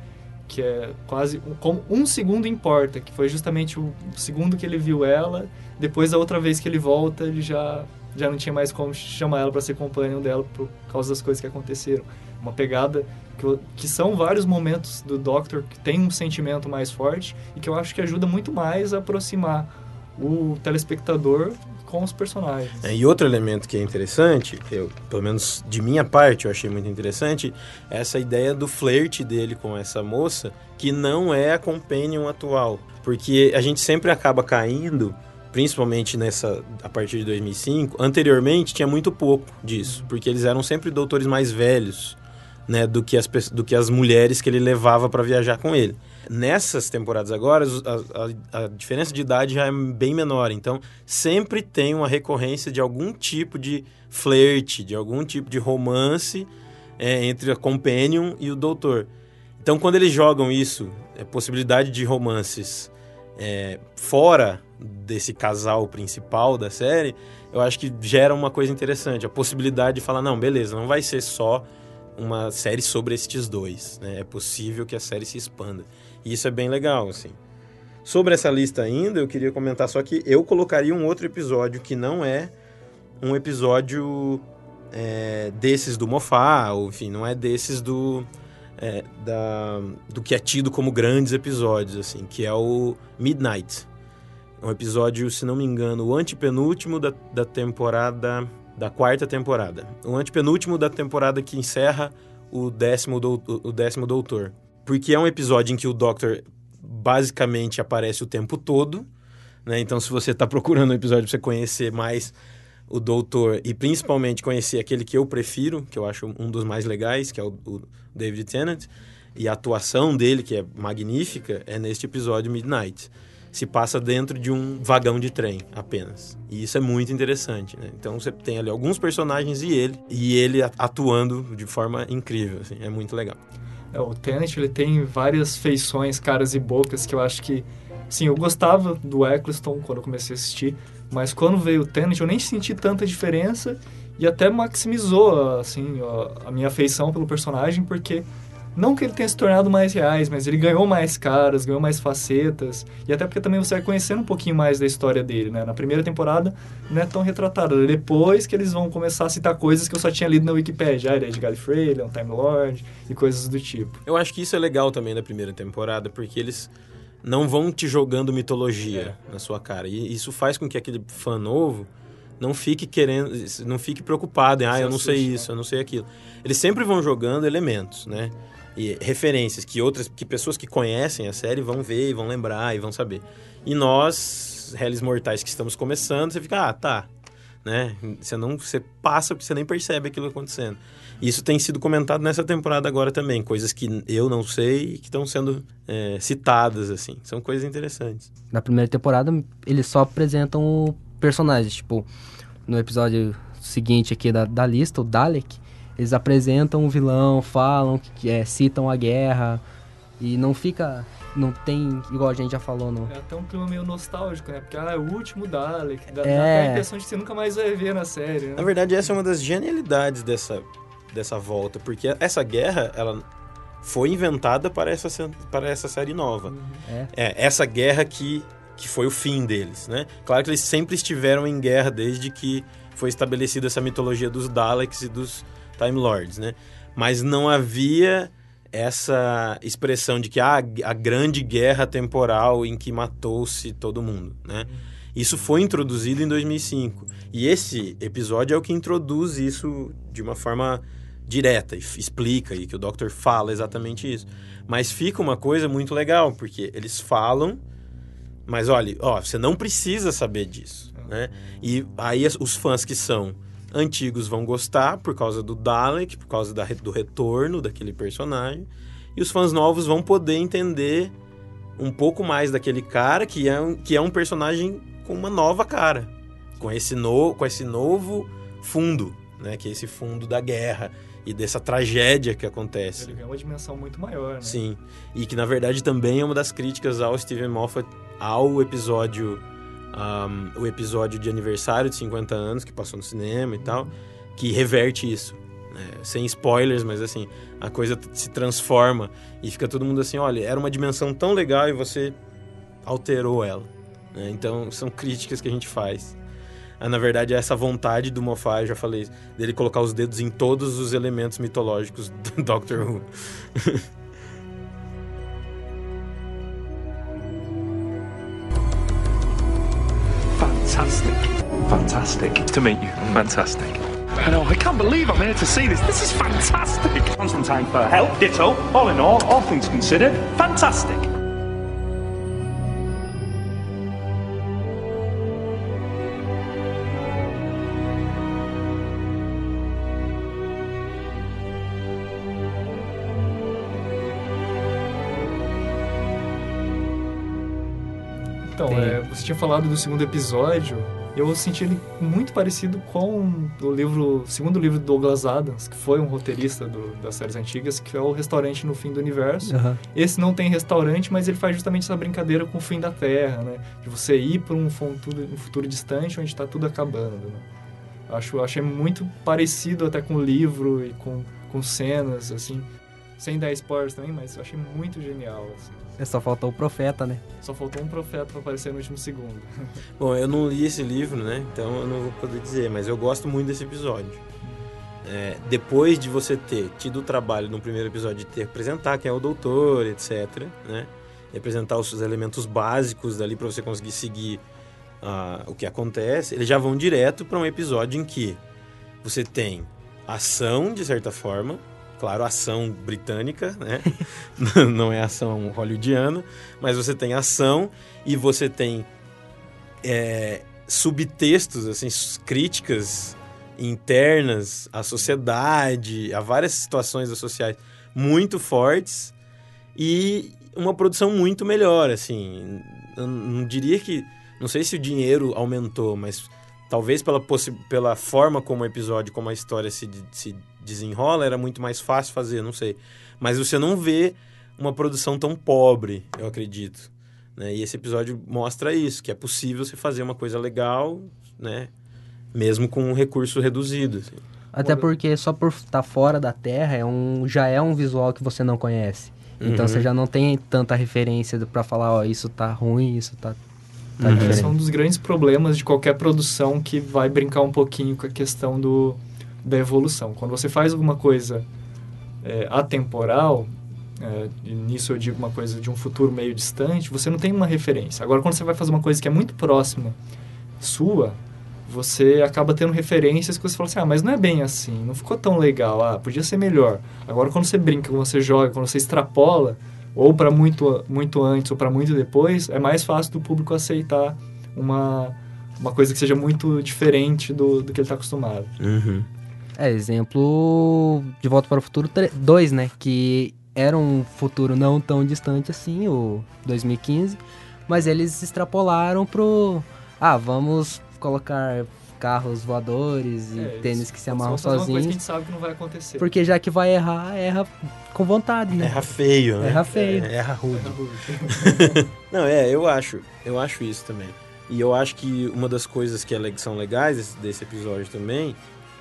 Speaker 1: que é quase como um segundo importa, que foi justamente o segundo que ele viu ela, depois da outra vez que ele volta, ele já, já não tinha mais como chamar ela para ser companion dela por causa das coisas que aconteceram. Uma pegada que, que são vários momentos do Doctor que tem um sentimento mais forte e que eu acho que ajuda muito mais a aproximar o telespectador com os personagens.
Speaker 3: É, e outro elemento que é interessante, eu, pelo menos de minha parte eu achei muito interessante, é essa ideia do flerte dele com essa moça, que não é a companion atual. Porque a gente sempre acaba caindo, principalmente nessa a partir de 2005, anteriormente tinha muito pouco disso, porque eles eram sempre doutores mais velhos, né, do que as, do que as mulheres que ele levava para viajar com ele. Nessas temporadas agora, a, a- a diferença de idade já é bem menor, então sempre tem uma recorrência de algum tipo de flerte, de algum tipo de romance é, entre a companion e o doutor. Então, quando eles jogam isso, a possibilidade de romances é, fora desse casal principal da série, eu acho que gera uma coisa interessante. A possibilidade de falar, não, beleza, não vai ser só uma série sobre estes dois. Né? É possível que a série se expanda. E isso é bem legal, assim. Sobre essa lista ainda, eu queria comentar só que eu colocaria um outro episódio que não é um episódio é, desses do Mofá, ou enfim, não é desses do, é, da, do que é tido como grandes episódios, assim, que é o Midnight. É um episódio, se não me engano, o antepenúltimo da, da temporada, da quarta temporada. O antepenúltimo da temporada que encerra o décimo, do, o décimo doutor. Porque é um episódio em que o Doctor basicamente aparece o tempo todo, né? Então, se você está procurando um episódio para você conhecer mais o Doutor e principalmente conhecer aquele que eu prefiro, que eu acho um dos mais legais, que é o, o David Tennant, e a atuação dele, que é magnífica, é neste episódio Midnight. Se passa dentro de um vagão de trem apenas. E isso é muito interessante, né? Então você tem ali alguns personagens e ele, e ele atuando de forma incrível, assim, é muito legal.
Speaker 1: É, o Tenet ele tem várias feições, caras e bocas que eu acho que. Sim, eu gostava do Eccleston quando eu comecei a assistir, mas quando veio o Tenet eu nem senti tanta diferença e até maximizou assim, a, a minha afeição pelo personagem, porque não que ele tenha se tornado mais reais, mas ele ganhou mais caras, ganhou mais facetas. E até porque também você vai conhecendo um pouquinho mais da história dele, né? Na primeira temporada não é tão retratado. Depois que eles vão começar a citar coisas que eu só tinha lido na Wikipedia. Ah, ele é de Gallifrey, ele é um Time Lord e coisas do tipo.
Speaker 3: Eu acho que isso é legal também na primeira temporada, porque eles não vão te jogando mitologia é. na sua cara. E isso faz com que aquele fã novo não fique querendo, não fique preocupado em, ah, eu não sei isso, né? eu não sei aquilo. Eles sempre vão jogando elementos, né? E referências que outras que pessoas que conhecem a série vão ver e vão lembrar e vão saber. E nós, réis mortais que estamos começando, você fica, ah, tá, né? Você não você passa porque você nem percebe aquilo acontecendo. Isso tem sido comentado nessa temporada agora também, coisas que eu não sei e que estão sendo é, citadas assim. São coisas interessantes.
Speaker 2: Na primeira temporada eles só apresentam personagens, tipo no episódio seguinte aqui da, da lista, o Dalek, eles apresentam o vilão, falam, que é, citam a guerra e não fica não tem, igual a gente já falou, não.
Speaker 1: É até um clima meio nostálgico, né? Porque ah, é o último Dalek. Dá, é. dá a impressão de que você nunca mais vai ver na série. Né?
Speaker 3: Na verdade, essa é uma das genialidades dessa, dessa volta, porque essa guerra, ela foi inventada para essa, para essa série nova. Uhum. É. é. essa guerra que, que foi o fim deles, né? Claro que eles sempre estiveram em guerra desde que foi estabelecida essa mitologia dos Daleks e dos Time Lords, né? Mas não havia essa expressão de que ah, a grande guerra temporal em que matou-se todo mundo, né? Isso foi introduzido em 2005. E esse episódio é o que introduz isso de uma forma direta e explica e que o Doctor fala exatamente isso. Mas fica uma coisa muito legal, porque eles falam, mas olha, ó, você não precisa saber disso, né? E aí os fãs que são antigos vão gostar por causa do Dalek, por causa da, do retorno daquele personagem. E os fãs novos vão poder entender um pouco mais daquele cara que é um, que é um personagem com uma nova cara. Com esse, no, com esse novo fundo, né? Que é esse fundo da guerra e dessa tragédia que acontece.
Speaker 1: Ele ganha uma dimensão muito maior, né?
Speaker 3: Sim. E que, na verdade, também é uma das críticas ao Steven Moffat ao episódio um, o episódio de aniversário de 50 anos que passou no cinema e tal, que reverte isso. Né? Sem spoilers, mas assim, a coisa se transforma e fica todo mundo assim: olha, era uma dimensão tão legal e você alterou ela. Né? Então, são críticas que a gente faz. Ah, na verdade, é essa vontade do Moffat, já falei, dele colocar os dedos em todos os elementos mitológicos do (laughs) Doctor Who. (laughs)
Speaker 10: fantastic. Fantastic. To meet you. Fantastic. I know, I can't believe I'm here to see this. This is fantastic.
Speaker 11: Constantine for help, ditto. All in all, all things considered, fantastic.
Speaker 1: Você tinha falado do segundo episódio. Eu senti ele muito parecido com o livro, segundo livro do Douglas Adams, que foi um roteirista do, das séries antigas, que é o Restaurante no Fim do Universo. Uhum. Esse não tem restaurante, mas ele faz justamente essa brincadeira com o fim da Terra, né? De você ir para um futuro, um futuro distante onde está tudo acabando. Né? Acho, achei muito parecido até com o livro e com, com cenas, assim. Sem dar spoilers também, mas eu achei muito genial. Assim.
Speaker 12: É, só faltou o profeta, né?
Speaker 1: Só faltou um profeta pra aparecer no último segundo. (laughs)
Speaker 3: Bom, eu não li esse livro, né? Então eu não vou poder dizer, mas eu gosto muito desse episódio. É, depois de você ter tido o trabalho no primeiro episódio de ter apresentar quem é o doutor, etc., né? E apresentar os elementos básicos dali para você conseguir seguir uh, o que acontece, eles já vão direto para um episódio em que você tem ação, de certa forma, claro, ação britânica, né? (laughs) não é ação hollywoodiana, mas você tem ação e você tem é, subtextos, assim, críticas internas à sociedade, a várias situações sociais muito fortes e uma produção muito melhor, assim. Eu não diria que, não sei se o dinheiro aumentou, mas talvez pela, pela forma como o episódio, como a história se, se desenrola, era muito mais fácil fazer, não sei. Mas você não vê uma produção tão pobre, eu acredito. Né? E esse episódio mostra isso, que é possível você fazer uma coisa legal, né? Mesmo com um recurso reduzido. Assim.
Speaker 12: Até porque só por estar fora da Terra é um, já é um visual que você não conhece. Então uhum. você já não tem tanta referência para falar, ó, isso tá ruim, isso tá
Speaker 1: Tá uhum. Esse é um dos grandes problemas de qualquer produção que vai brincar um pouquinho com a questão do, da evolução. Quando você faz alguma coisa é, atemporal, é, nisso eu digo uma coisa de um futuro meio distante, você não tem uma referência. Agora, quando você vai fazer uma coisa que é muito próxima sua, você acaba tendo referências que você fala assim, ah, mas não é bem assim, não ficou tão legal, ah, podia ser melhor. Agora, quando você brinca, quando você joga, quando você extrapola, ou para muito, muito antes ou para muito depois, é mais fácil do público aceitar uma, uma coisa que seja muito diferente do, do que ele está acostumado.
Speaker 3: Uhum.
Speaker 12: É, exemplo de Volta para o Futuro 2, né? Que era um futuro não tão distante assim, o 2015, mas eles extrapolaram pro... Ah, vamos colocar carros voadores e é, tênis que se amarram sozinhos.
Speaker 1: Que a gente sabe que não vai acontecer.
Speaker 12: Porque já que vai errar, erra com vontade, né?
Speaker 3: Erra feio, né?
Speaker 12: Erra feio.
Speaker 3: É, erra rude. Erra rude. (laughs) não, é, eu acho. Eu acho isso também. E eu acho que uma das coisas que é, são legais desse episódio também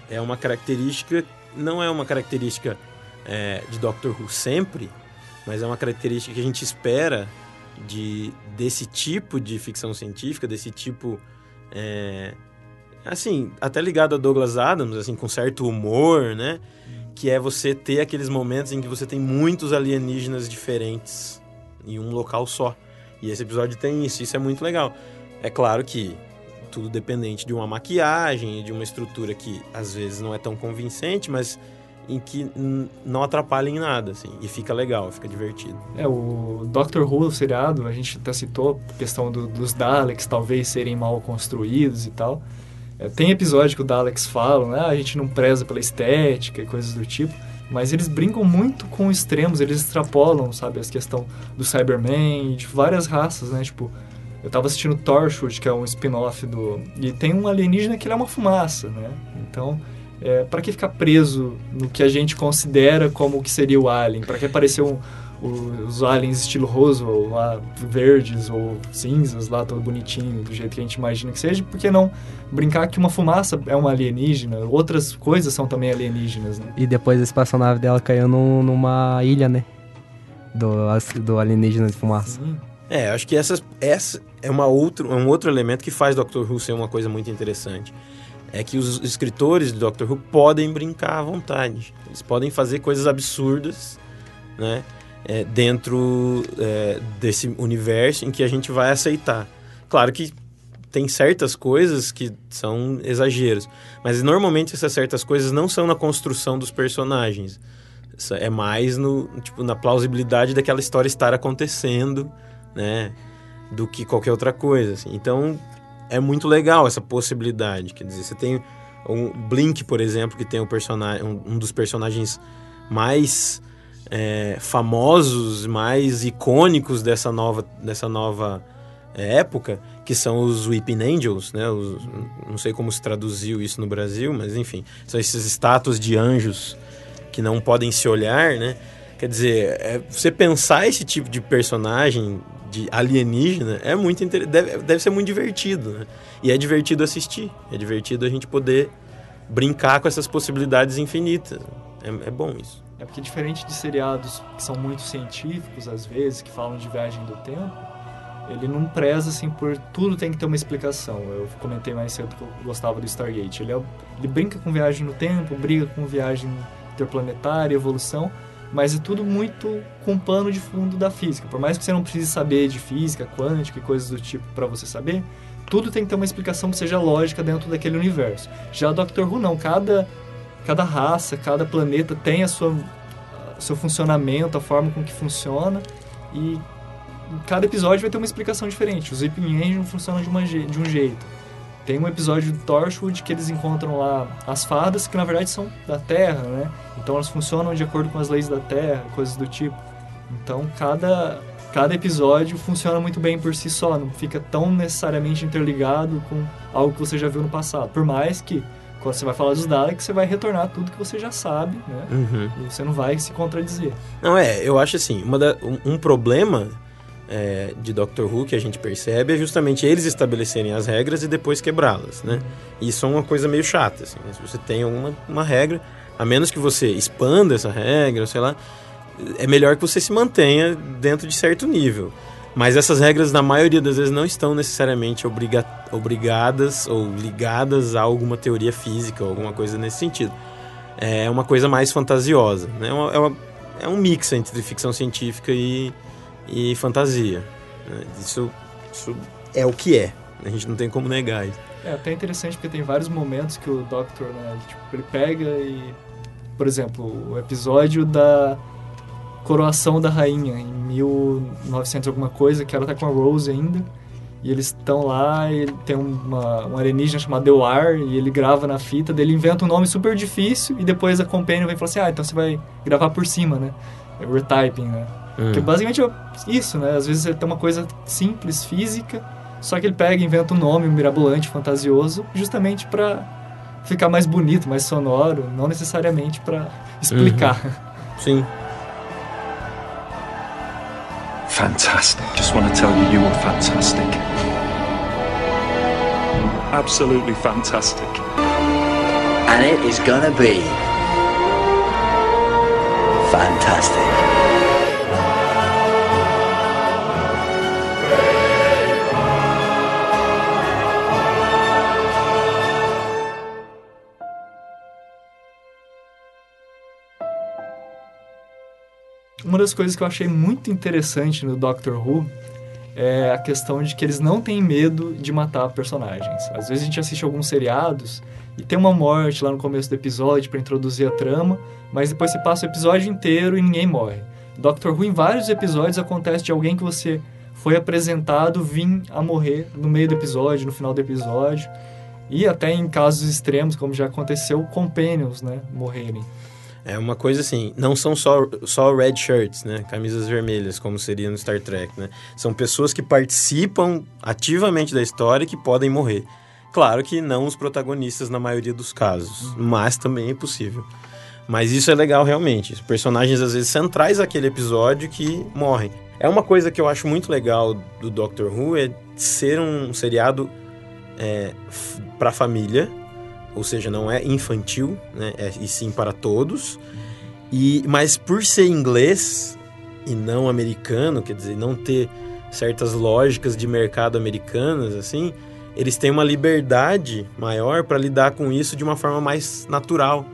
Speaker 3: é uma característica, não é uma característica é, de Doctor Who sempre, mas é uma característica que a gente espera de desse tipo de ficção científica, desse tipo é, assim, até ligado a Douglas Adams, assim, com certo humor, né? Que é você ter aqueles momentos em que você tem muitos alienígenas diferentes em um local só. E esse episódio tem isso, isso é muito legal. É claro que tudo dependente de uma maquiagem de uma estrutura que às vezes não é tão convincente, mas em que não atrapalha em nada, assim, e fica legal, fica divertido.
Speaker 1: É, o Doctor Who, o seriado, a gente até citou a questão do, dos Daleks talvez serem mal construídos e tal. É, tem episódio que o Daleks falam, né? Ah, a gente não preza pela estética e coisas do tipo. Mas eles brincam muito com extremos, eles extrapolam, sabe, a questão do Cyberman de várias raças, né? Tipo, eu tava assistindo Torchwood, que é um spin-off do... E tem um alienígena que ele é uma fumaça, né? Então, é, para que ficar preso no que a gente considera como o que seria o alien? Para que aparecer um, os aliens estilo Roswell, lá verdes ou cinzas, lá todo bonitinho, do jeito que a gente imagina que seja, por que não brincar que uma fumaça é uma alienígena, outras coisas são também alienígenas, né?
Speaker 12: E depois a espaçonave dela caiu num, numa ilha, né? Do, do alienígena de fumaça. Sim.
Speaker 3: É, acho que essas, essa é uma outro, é um outro elemento que faz Doctor Who ser uma coisa muito interessante. É que os escritores de Doctor Who podem brincar à vontade. Eles podem fazer coisas absurdas, né? é, dentro é, desse universo em que a gente vai aceitar. Claro que tem certas coisas que são exageros, mas normalmente essas certas coisas não são na construção dos personagens. É mais no, tipo, na plausibilidade daquela história estar acontecendo, né? Do que qualquer outra coisa. Assim. Então, é muito legal essa possibilidade. Quer dizer, você tem um Blink, por exemplo, que tem um, personagem, um, dos personagens mais é, famosos, mais icônicos dessa nova, dessa nova é, época, que são os Weeping Angels, né? Os, não sei como se traduziu isso no Brasil, mas enfim, são esses estátuas de anjos que não podem se olhar, né? Quer dizer, é, você pensar esse tipo de personagem de alienígena é muito deve, deve ser muito divertido, né? E é divertido assistir, é divertido a gente poder brincar com essas possibilidades infinitas. É, é bom isso.
Speaker 1: É porque diferente de seriados que são muito científicos, às vezes, que falam de viagem do tempo, ele não preza assim por tudo tem que ter uma explicação. Eu comentei mais cedo que eu gostava do Stargate. Ele, é, ele brinca com viagem no tempo, briga com viagem interplanetária, evolução, mas é tudo muito com pano de fundo da física. Por mais que você não precise saber de física quântica e coisas do tipo para você saber, tudo tem que ter uma explicação que seja lógica dentro daquele universo. Já o Doctor Who não, cada cada raça, cada planeta tem a sua seu funcionamento, a forma com que funciona e cada episódio vai ter uma explicação diferente. Os Zipping Engine funcionam de, uma, de um jeito. Tem um episódio do Torchwood que eles encontram lá as fadas que na verdade são da Terra, né? Então elas funcionam de acordo com as leis da Terra, coisas do tipo. Então cada cada episódio funciona muito bem por si só, não fica tão necessariamente interligado com algo que você já viu no passado. Por mais que quando você vai falar dos Daleks, você vai retornar tudo que você já sabe, né?
Speaker 3: Uhum.
Speaker 1: E você não vai se contradizer.
Speaker 3: Não, é, eu acho assim, uma da, um, um problema é, de Doctor Who que a gente percebe é justamente eles estabelecerem as regras e depois quebrá-las, né? Isso é uma coisa meio chata, assim. Né? Se você tem uma, uma regra, a menos que você expanda essa regra, sei lá, é melhor que você se mantenha dentro de certo nível. Mas essas regras, na maioria das vezes, não estão necessariamente obriga obrigadas ou ligadas a alguma teoria física ou alguma coisa nesse sentido. É uma coisa mais fantasiosa. Né? É, uma, é, uma, é um mix entre ficção científica e, e fantasia. Né? Isso, isso é o que é. A gente não tem como negar isso.
Speaker 1: É até interessante porque tem vários momentos que o Doctor, né, tipo, ele pega e, por exemplo, o episódio da coroação da rainha em 1900 alguma coisa, que ela tá com a Rose ainda. E eles estão lá, e tem uma, um alienígena chamado Dewar, e ele grava na fita, dele inventa um nome super difícil, e depois a Companion vem e fala assim, ah, então você vai gravar por cima, né? É retyping, né? Hum. Que basicamente é isso, né? Às vezes ele tem uma coisa simples, física, só que ele pega e inventa um nome mirabolante, fantasioso, justamente para ficar mais bonito, mais sonoro, não necessariamente para explicar.
Speaker 3: Uhum. (laughs) Sim.
Speaker 10: Fantastic. Just want to tell you, you are fantastic. Absolutely fantastic.
Speaker 5: And it is gonna be fantastic.
Speaker 1: Uma das coisas que eu achei muito interessante no Doctor Who é a questão de que eles não têm medo de matar personagens. Às vezes a gente assiste alguns seriados e tem uma morte lá no começo do episódio para introduzir a trama, mas depois você passa o episódio inteiro e ninguém morre. Doctor Who, em vários episódios, acontece de alguém que você foi apresentado vir a morrer no meio do episódio, no final do episódio. E até em casos extremos, como já aconteceu, companions, né, morrerem.
Speaker 3: É uma coisa assim, não são só, só red shirts, né? Camisas vermelhas, como seria no Star Trek, né? São pessoas que participam ativamente da história e que podem morrer. Claro que não os protagonistas na maioria dos casos, mas também é possível. Mas isso é legal realmente. Personagens às vezes centrais daquele episódio que morrem. É uma coisa que eu acho muito legal do Doctor Who é ser um seriado é, para família, ou seja, não é infantil, né? É, e sim para todos. E mas por ser inglês e não americano, quer dizer, não ter certas lógicas de mercado americanas assim, eles têm uma liberdade maior para lidar com isso de uma forma mais natural.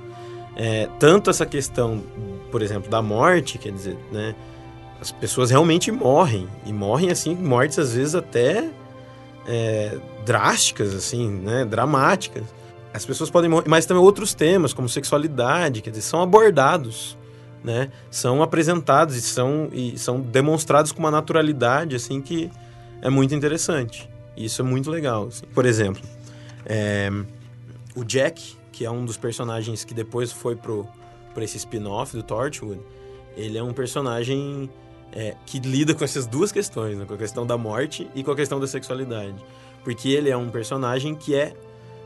Speaker 3: É, tanto essa questão, por exemplo, da morte, quer dizer, né? As pessoas realmente morrem e morrem assim, mortes às vezes até é, drásticas, assim, né? Dramáticas. As pessoas podem mas também outros temas, como sexualidade, quer dizer, são abordados, né? São apresentados e são, e são demonstrados com uma naturalidade, assim, que é muito interessante. E isso é muito legal, assim. Por exemplo, é, o Jack, que é um dos personagens que depois foi pro, pro esse spin-off do Torchwood, ele é um personagem é, que lida com essas duas questões, né? com a questão da morte e com a questão da sexualidade. Porque ele é um personagem que é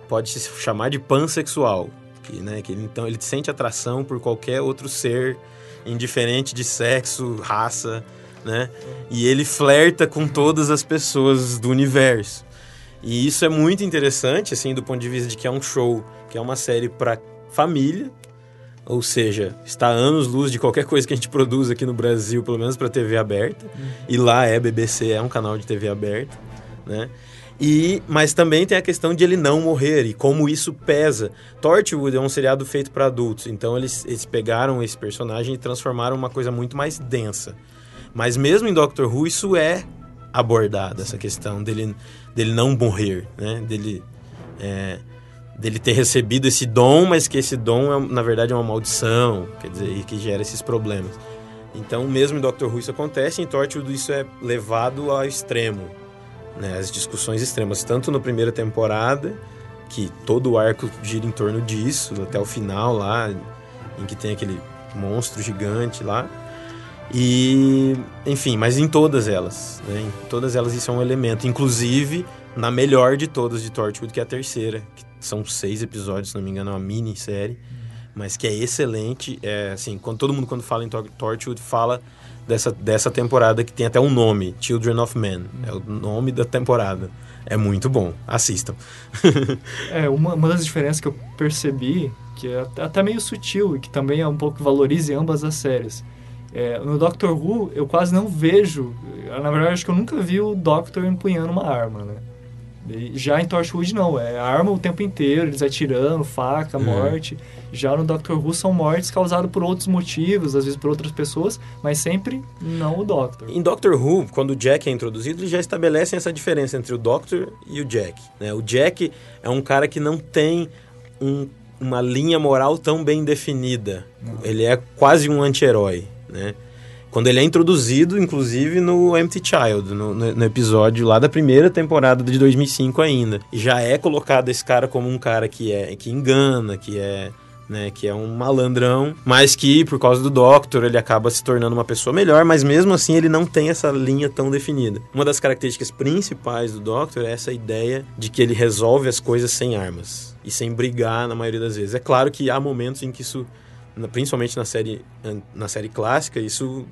Speaker 3: pode se chamar de pansexual, que, né, que ele, então ele sente atração por qualquer outro ser, indiferente de sexo, raça, né? E ele flerta com todas as pessoas do universo. E isso é muito interessante, assim, do ponto de vista de que é um show, que é uma série para família, ou seja, está anos luz de qualquer coisa que a gente produz aqui no Brasil, pelo menos para TV aberta. E lá é BBC, é um canal de TV aberta, né? E, mas também tem a questão de ele não morrer e como isso pesa. Torchwood é um seriado feito para adultos, então eles, eles pegaram esse personagem e transformaram uma coisa muito mais densa. Mas mesmo em Doctor Who isso é abordado, essa questão dele, dele não morrer, né? Dele, é, dele ter recebido esse dom, mas que esse dom é, na verdade é uma maldição, quer dizer, e que gera esses problemas. Então, mesmo em Doctor Who isso acontece, em Torchwood isso é levado ao extremo né, as discussões extremas, tanto na primeira temporada, que todo o arco gira em torno disso, até o final lá, em que tem aquele monstro gigante lá. E, enfim, mas em todas elas, né, em todas elas isso é um elemento, inclusive na melhor de todas de Torchwood, que é a terceira, que são seis episódios, se não me engano, é uma minissérie, mas que é excelente, é assim, quando todo mundo quando fala em Torchwood fala dessa, dessa temporada que tem até um nome, Children of Men. É o nome da temporada. É muito bom. Assistam. (laughs)
Speaker 1: é, uma, uma das diferenças que eu percebi, que é até meio sutil e que também é um pouco valoriza ambas as séries. É, no Doctor Who, eu quase não vejo. Na verdade, acho que eu nunca vi o Doctor empunhando uma arma, né? Já em Torchwood não, é arma o tempo inteiro, eles atirando, faca, uhum. morte. Já no Doctor Who são mortes causadas por outros motivos, às vezes por outras pessoas, mas sempre não o Doctor.
Speaker 3: Em Doctor Who, quando o Jack é introduzido, eles já estabelecem essa diferença entre o Doctor e o Jack. Né? O Jack é um cara que não tem um, uma linha moral tão bem definida. Uhum. Ele é quase um anti-herói, né? Quando ele é introduzido, inclusive, no Empty Child, no, no, episódio lá da primeira temporada de 2005 ainda. Já é colocado esse cara como um cara que é que engana, que é né, que é um malandrão, mas que por causa do Doctor ele acaba se tornando uma pessoa melhor, mas mesmo assim ele não tem essa linha tão definida. Uma das características principais do Doctor é essa ideia de que ele resolve as coisas sem armas e sem brigar na maioria das vezes. É claro que há momentos em que isso, principalmente na série na série clássica, isso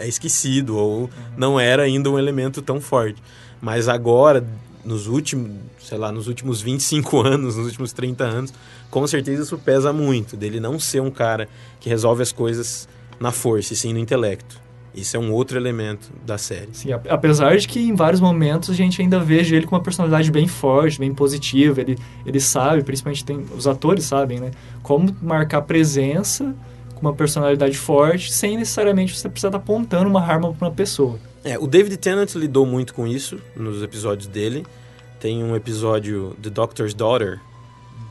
Speaker 3: é esquecido ou uhum. não era ainda um elemento tão forte. Mas agora, nos últimos, sei lá, nos últimos 25 (laughs) anos, nos últimos 30 anos, com certeza isso pesa muito, dele não ser um cara que resolve as coisas na força e sim no intelecto. Isso é um outro elemento da série.
Speaker 1: Sim, apesar de que em vários momentos a gente ainda veja ele com uma personalidade bem forte, bem positiva. Ele, ele sabe, principalmente tem, os atores sabem, né? Como marcar presença uma personalidade forte, sem necessariamente você precisar estar apontando uma arma para uma pessoa.
Speaker 3: É, o David Tennant lidou muito com isso nos episódios dele. Tem um episódio The Doctor's Daughter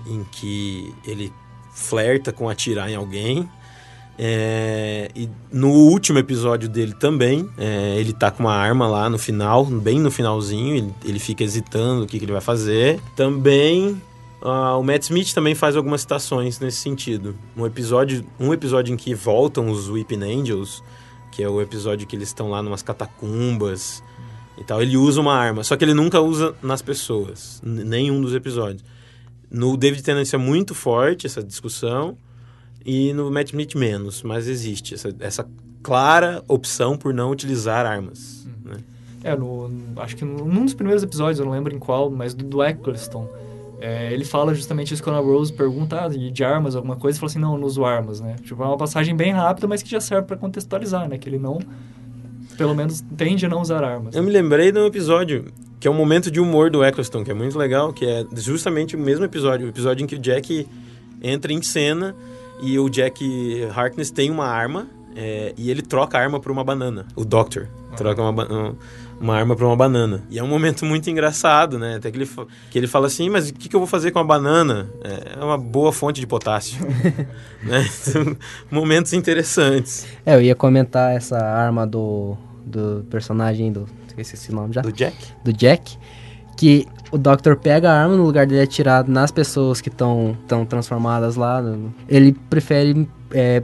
Speaker 3: em que ele flerta com atirar em alguém. É, e no último episódio dele também, é, ele tá com uma arma lá no final, bem no finalzinho, ele, ele fica hesitando o que, que ele vai fazer. Também Uh, o Matt Smith também faz algumas citações nesse sentido. Um episódio, um episódio em que voltam os Weeping Angels, que é o episódio que eles estão lá numas catacumbas e tal, ele usa uma arma, só que ele nunca usa nas pessoas, nenhum dos episódios. No David Tennant é muito forte essa discussão e no Matt Smith menos, mas existe essa, essa clara opção por não utilizar armas. Né?
Speaker 1: É, no, acho que num dos primeiros episódios, eu não lembro em qual, mas do, do Eccleston, é, ele fala justamente isso quando a Rose pergunta ah, de armas, alguma coisa, e fala assim, não, não uso armas, né? Tipo, é uma passagem bem rápida, mas que já serve para contextualizar, né? Que ele não, pelo menos, tende a não usar armas.
Speaker 3: Eu me lembrei de um episódio, que é um momento de humor do Eccleston, que é muito legal, que é justamente o mesmo episódio, o episódio em que o Jack entra em cena e o Jack Harkness tem uma arma é, e ele troca a arma por uma banana. O Doctor ah. troca uma, uma arma para uma banana. E é um momento muito engraçado, né? Até que ele, que ele fala assim, mas o que, que eu vou fazer com a banana? É, é uma boa fonte de potássio. (laughs) né? Então, momentos interessantes.
Speaker 12: É, eu ia comentar essa arma do, do personagem do... Esqueci esse nome já.
Speaker 3: Do Jack?
Speaker 12: Do Jack. Que o Doctor pega a arma no lugar dele atirar nas pessoas que estão transformadas lá. Ele prefere é,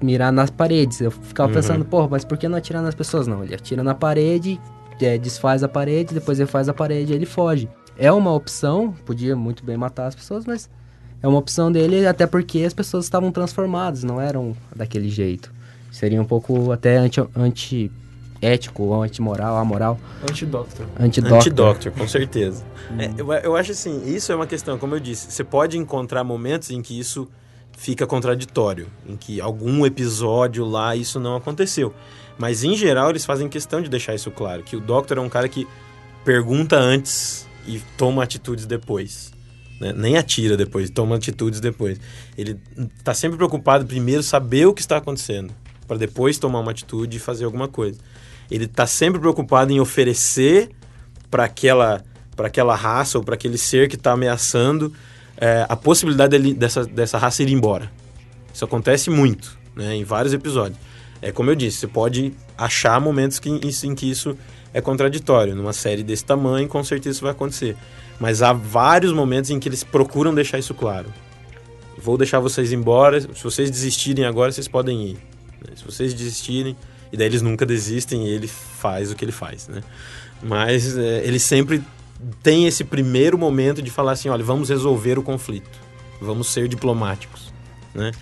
Speaker 12: mirar nas paredes. Eu ficava uhum. pensando, porra, mas por que não atirar nas pessoas? Não, ele atira na parede é, desfaz a parede, depois ele faz a parede e ele foge. É uma opção, podia muito bem matar as pessoas, mas é uma opção dele até porque as pessoas estavam transformadas, não eram daquele jeito. Seria um pouco até anti, anti ético, antimoral, amoral.
Speaker 1: Anti-doctor.
Speaker 12: Anti-doctor.
Speaker 3: Anti-doctor, com certeza. Hum. É, eu, eu acho assim, isso é uma questão, como eu disse, você pode encontrar momentos em que isso fica contraditório, em que algum episódio lá isso não aconteceu. Mas em geral eles fazem questão de deixar isso claro, que o Doctor é um cara que pergunta antes e toma atitudes depois. Né? Nem atira depois, toma atitudes depois. Ele está sempre preocupado primeiro saber o que está acontecendo, para depois tomar uma atitude e fazer alguma coisa. Ele está sempre preocupado em oferecer para aquela, aquela raça ou para aquele ser que está ameaçando é, a possibilidade dele, dessa, dessa raça ir embora. Isso acontece muito, né, em vários episódios. É como eu disse, você pode achar momentos que, em, que isso é contraditório. Numa série desse tamanho, com certeza isso vai acontecer. Mas há vários momentos em que eles procuram deixar isso claro. Vou deixar vocês embora. Se vocês desistirem agora, vocês podem ir. Se vocês desistirem, e daí eles nunca desistem e ele faz o que ele faz, né? Mas é, ele sempre tem esse primeiro momento de falar assim, olha, vamos resolver o conflito, vamos ser diplomáticos, né?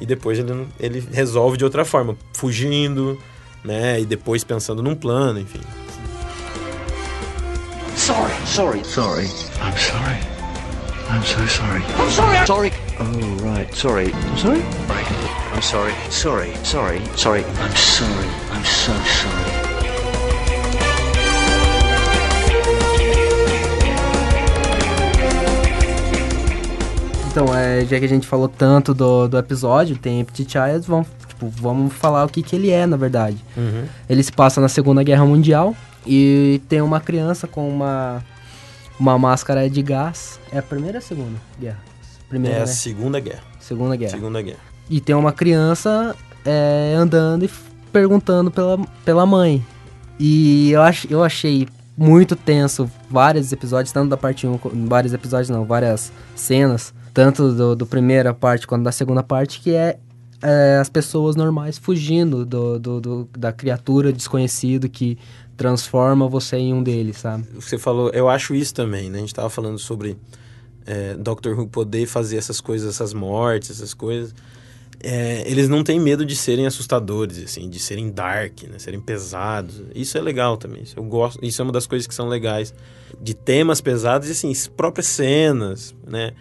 Speaker 3: E depois ele, ele resolve de outra forma, fugindo, né? E depois pensando num plano, enfim.
Speaker 5: Sorry, sorry, sorry. I'm sorry. I'm so sorry. I'm sorry. I'm sorry. Oh right, sorry. I'm sorry. Right. I'm sorry. Sorry. Sorry. Sorry. I'm sorry. I'm so sorry.
Speaker 2: Então, é, já que a gente falou tanto do, do episódio, tem Empty Child, vamos, tipo, vamos falar o que, que ele é, na verdade.
Speaker 3: Uhum.
Speaker 2: Ele se passa na Segunda Guerra Mundial e tem uma criança com uma, uma máscara de gás. É a primeira ou a segunda guerra? Primeira,
Speaker 3: é a
Speaker 2: né?
Speaker 3: Segunda Guerra.
Speaker 2: Segunda Guerra.
Speaker 3: Segunda Guerra.
Speaker 2: E tem uma criança é, andando e perguntando pela, pela mãe. E eu, ach, eu achei muito tenso vários episódios, tanto da parte 1, vários episódios não, várias cenas, tanto do, do primeira parte quanto da segunda parte, que é, é as pessoas normais fugindo do, do, do, da criatura desconhecido que transforma você em um deles, sabe?
Speaker 3: Você falou, eu acho isso também, né? A gente tava falando sobre é, Doctor Who poder fazer essas coisas, essas mortes, essas coisas. É, eles não têm medo de serem assustadores, assim, de serem dark, né? serem pesados. Isso é legal também. Isso eu gosto. Isso é uma das coisas que são legais de temas pesados e assim próprias cenas, né?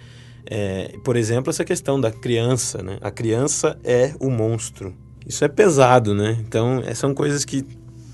Speaker 3: É, por exemplo, essa questão da criança, né? A criança é o monstro. Isso é pesado, né? Então, é, são coisas que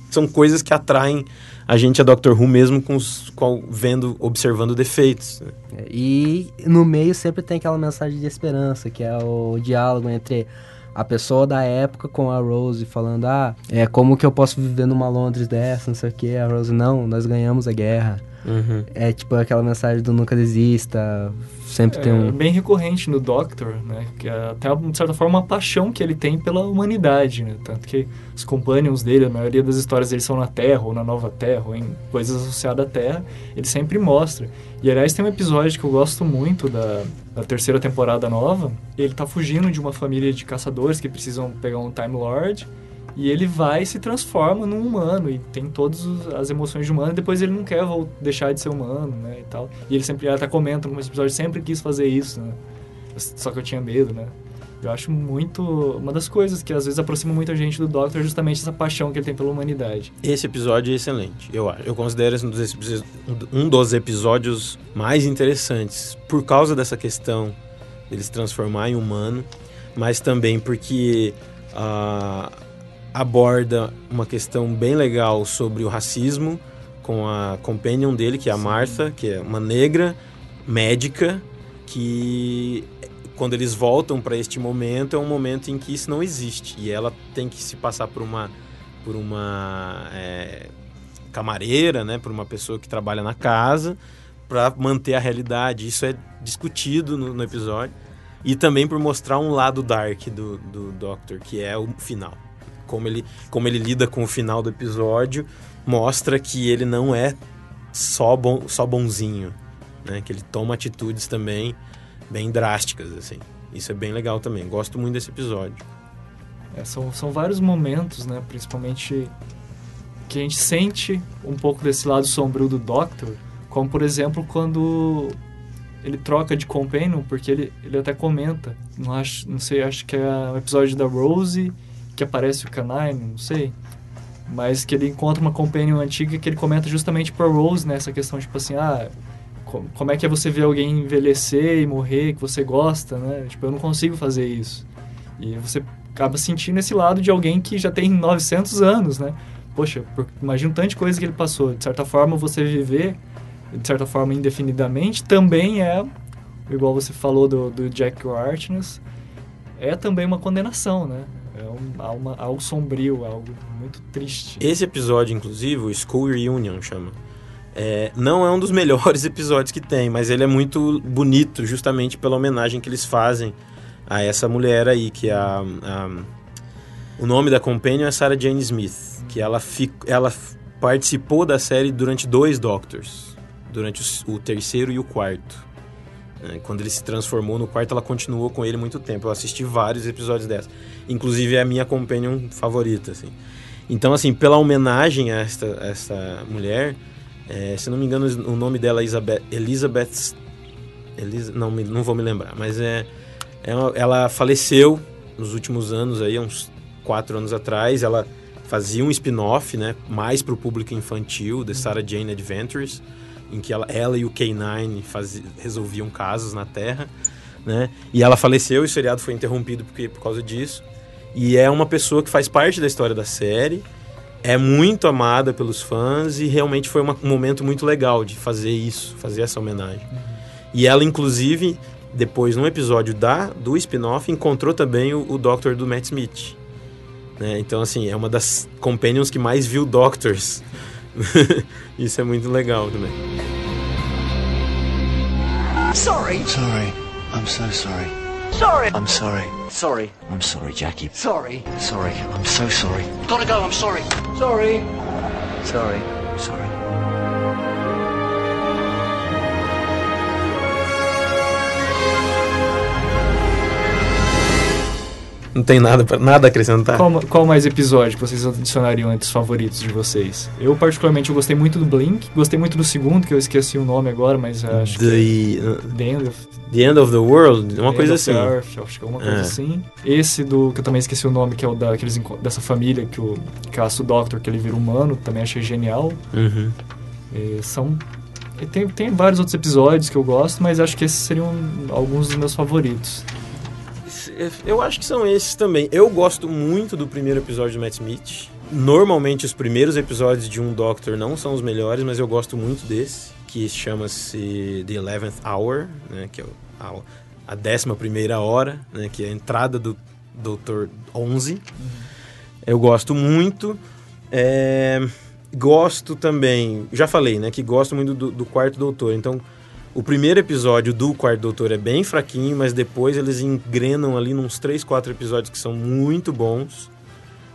Speaker 3: são coisas que atraem a gente a Doctor Who mesmo com, os, com vendo, observando defeitos. Né?
Speaker 2: É, e no meio sempre tem aquela mensagem de esperança, que é o diálogo entre a pessoa da época com a Rose falando, ah, é como que eu posso viver numa Londres dessa, não sei o que. A Rose, não, nós ganhamos a guerra.
Speaker 3: Uhum.
Speaker 2: É tipo aquela mensagem do nunca desista, sempre
Speaker 1: é,
Speaker 2: tem um...
Speaker 1: bem recorrente no Doctor, né? Que é até, de certa forma, uma paixão que ele tem pela humanidade, né? Tanto que os companions dele, a maioria das histórias deles são na Terra, ou na Nova Terra, ou em coisas associadas à Terra, ele sempre mostra. E, aliás, tem um episódio que eu gosto muito da, da terceira temporada nova, ele tá fugindo de uma família de caçadores que precisam pegar um Time Lord, e ele vai e se transforma num humano e tem todas as emoções de humano. E depois ele não quer deixar de ser humano, né? E tal. E ele sempre até comenta no episódio, sempre quis fazer isso, né? Só que eu tinha medo, né? Eu acho muito. Uma das coisas que às vezes aproxima muita gente do Doctor é justamente essa paixão que ele tem pela humanidade.
Speaker 3: Esse episódio é excelente. Eu, eu considero esse um dos, um dos episódios mais interessantes por causa dessa questão dele se transformar em humano, mas também porque. Uh, aborda uma questão bem legal sobre o racismo com a companion dele, que é a Sim. Martha, que é uma negra médica que quando eles voltam para este momento é um momento em que isso não existe e ela tem que se passar por uma por uma é, camareira, né, por uma pessoa que trabalha na casa para manter a realidade. Isso é discutido no, no, episódio e também por mostrar um lado dark do, do Doctor, que é o final como ele, como ele lida com o final do episódio, mostra que ele não é só, bom, só bonzinho, né? Que ele toma atitudes também bem drásticas, assim. Isso é bem legal também. Gosto muito desse episódio.
Speaker 1: É, são, são vários momentos, né? Principalmente que a gente sente um pouco desse lado sombrio do Doctor, como por exemplo quando ele troca de companion, porque ele, ele até comenta, não, acho, não sei, acho que é o episódio da Rose que aparece o Canine, não sei. Mas que ele encontra uma companion antiga que ele comenta justamente pra Rose nessa questão, tipo assim, ah, co- como é que é você ver alguém envelhecer e morrer, que você gosta, né? Tipo, eu não consigo fazer isso. E você acaba sentindo esse lado de alguém que já tem 900 anos, né? Poxa, imagina de coisa que ele passou. De certa forma, você viver, de certa forma, indefinidamente, também é, igual você falou do, do Jack Harkness, é também uma condenação, né? Algo sombrio, algo muito triste.
Speaker 3: Esse episódio, inclusive, o School Reunion chama. É, não é um dos (laughs) melhores episódios que tem, mas ele é muito bonito, justamente pela homenagem que eles fazem a essa mulher aí, que é a, a- o nome da companion é Sarah Jane Smith, que ela, fi- ela participou da série durante dois Doctors, durante o, o terceiro e o quarto. Né? Quando ele se transformou no quarto, ela continuou com ele muito tempo. Eu assisti vários episódios dessa. Inclusive é a minha companion favorita, assim. Então, assim, pela homenagem a esta, a esta mulher, é, se não me engano, o nome dela é Elizabeth. Elis, não, não vou me lembrar, mas é, é uma- ela faleceu nos últimos anos, aí, uns quatro anos atrás. Ela fazia um spin-off, né, mais para o público infantil, The Sarah Jane Adventures, em que ela, ela e o K9 fazi- resolviam casos na Terra, né? E ela faleceu e o seriado foi interrompido porque, por causa disso. E é uma pessoa que faz parte da história da série, é muito amada pelos fãs e realmente foi uma- um momento muito legal de fazer isso, fazer essa homenagem. E ela, inclusive, depois, num episódio da, do spin-off, encontrou também o, o Doctor do Matt Smith. né? Então, assim, é uma das companions que mais viu Doctors. (laughs) isso é muito legal também.
Speaker 5: Sorry. Sorry. I'm so sorry.
Speaker 7: Sorry.
Speaker 5: I'm sorry.
Speaker 7: Sorry.
Speaker 5: I'm sorry, Jackie.
Speaker 7: Sorry.
Speaker 5: Sorry. I'm so sorry.
Speaker 7: Gotta go, I'm sorry. Sorry.
Speaker 5: Sorry. Sorry.
Speaker 3: Não tem nada, pra, nada a acrescentar.
Speaker 1: Qual, qual mais episódio que vocês adicionariam entre os favoritos de vocês? Eu, particularmente, eu gostei muito do Blink, gostei muito do segundo, que eu esqueci o nome agora, mas acho
Speaker 3: The,
Speaker 1: que...
Speaker 3: uh,
Speaker 1: The End of,
Speaker 3: The End of the World, uma
Speaker 1: The
Speaker 3: coisa
Speaker 1: End of
Speaker 3: assim.
Speaker 1: the Earth, acho que é uma coisa
Speaker 3: É.
Speaker 1: assim. Esse do, que eu também esqueci o nome, que é o daqueles, dessa família que o caça o Doctor, que ele vira humano, também achei genial.
Speaker 3: Uhum.
Speaker 1: E são... tem, tem vários outros episódios que eu gosto, mas acho que esses seriam alguns dos meus favoritos.
Speaker 3: Eu acho que são esses também. Eu gosto muito do primeiro episódio do Matt Smith. Normalmente os primeiros episódios de um Doctor não são os melhores, mas eu gosto muito desse, que chama-se The Eleventh Hour, né, que é a, a décima primeira hora, né, que é a entrada do Doutor 11. Eu gosto muito. É, gosto também, já falei, né, que gosto muito do, do quarto Doutor. Então, o primeiro episódio do Quarto Doutor é bem fraquinho, mas depois eles engrenam ali nos três, quatro episódios que são muito bons.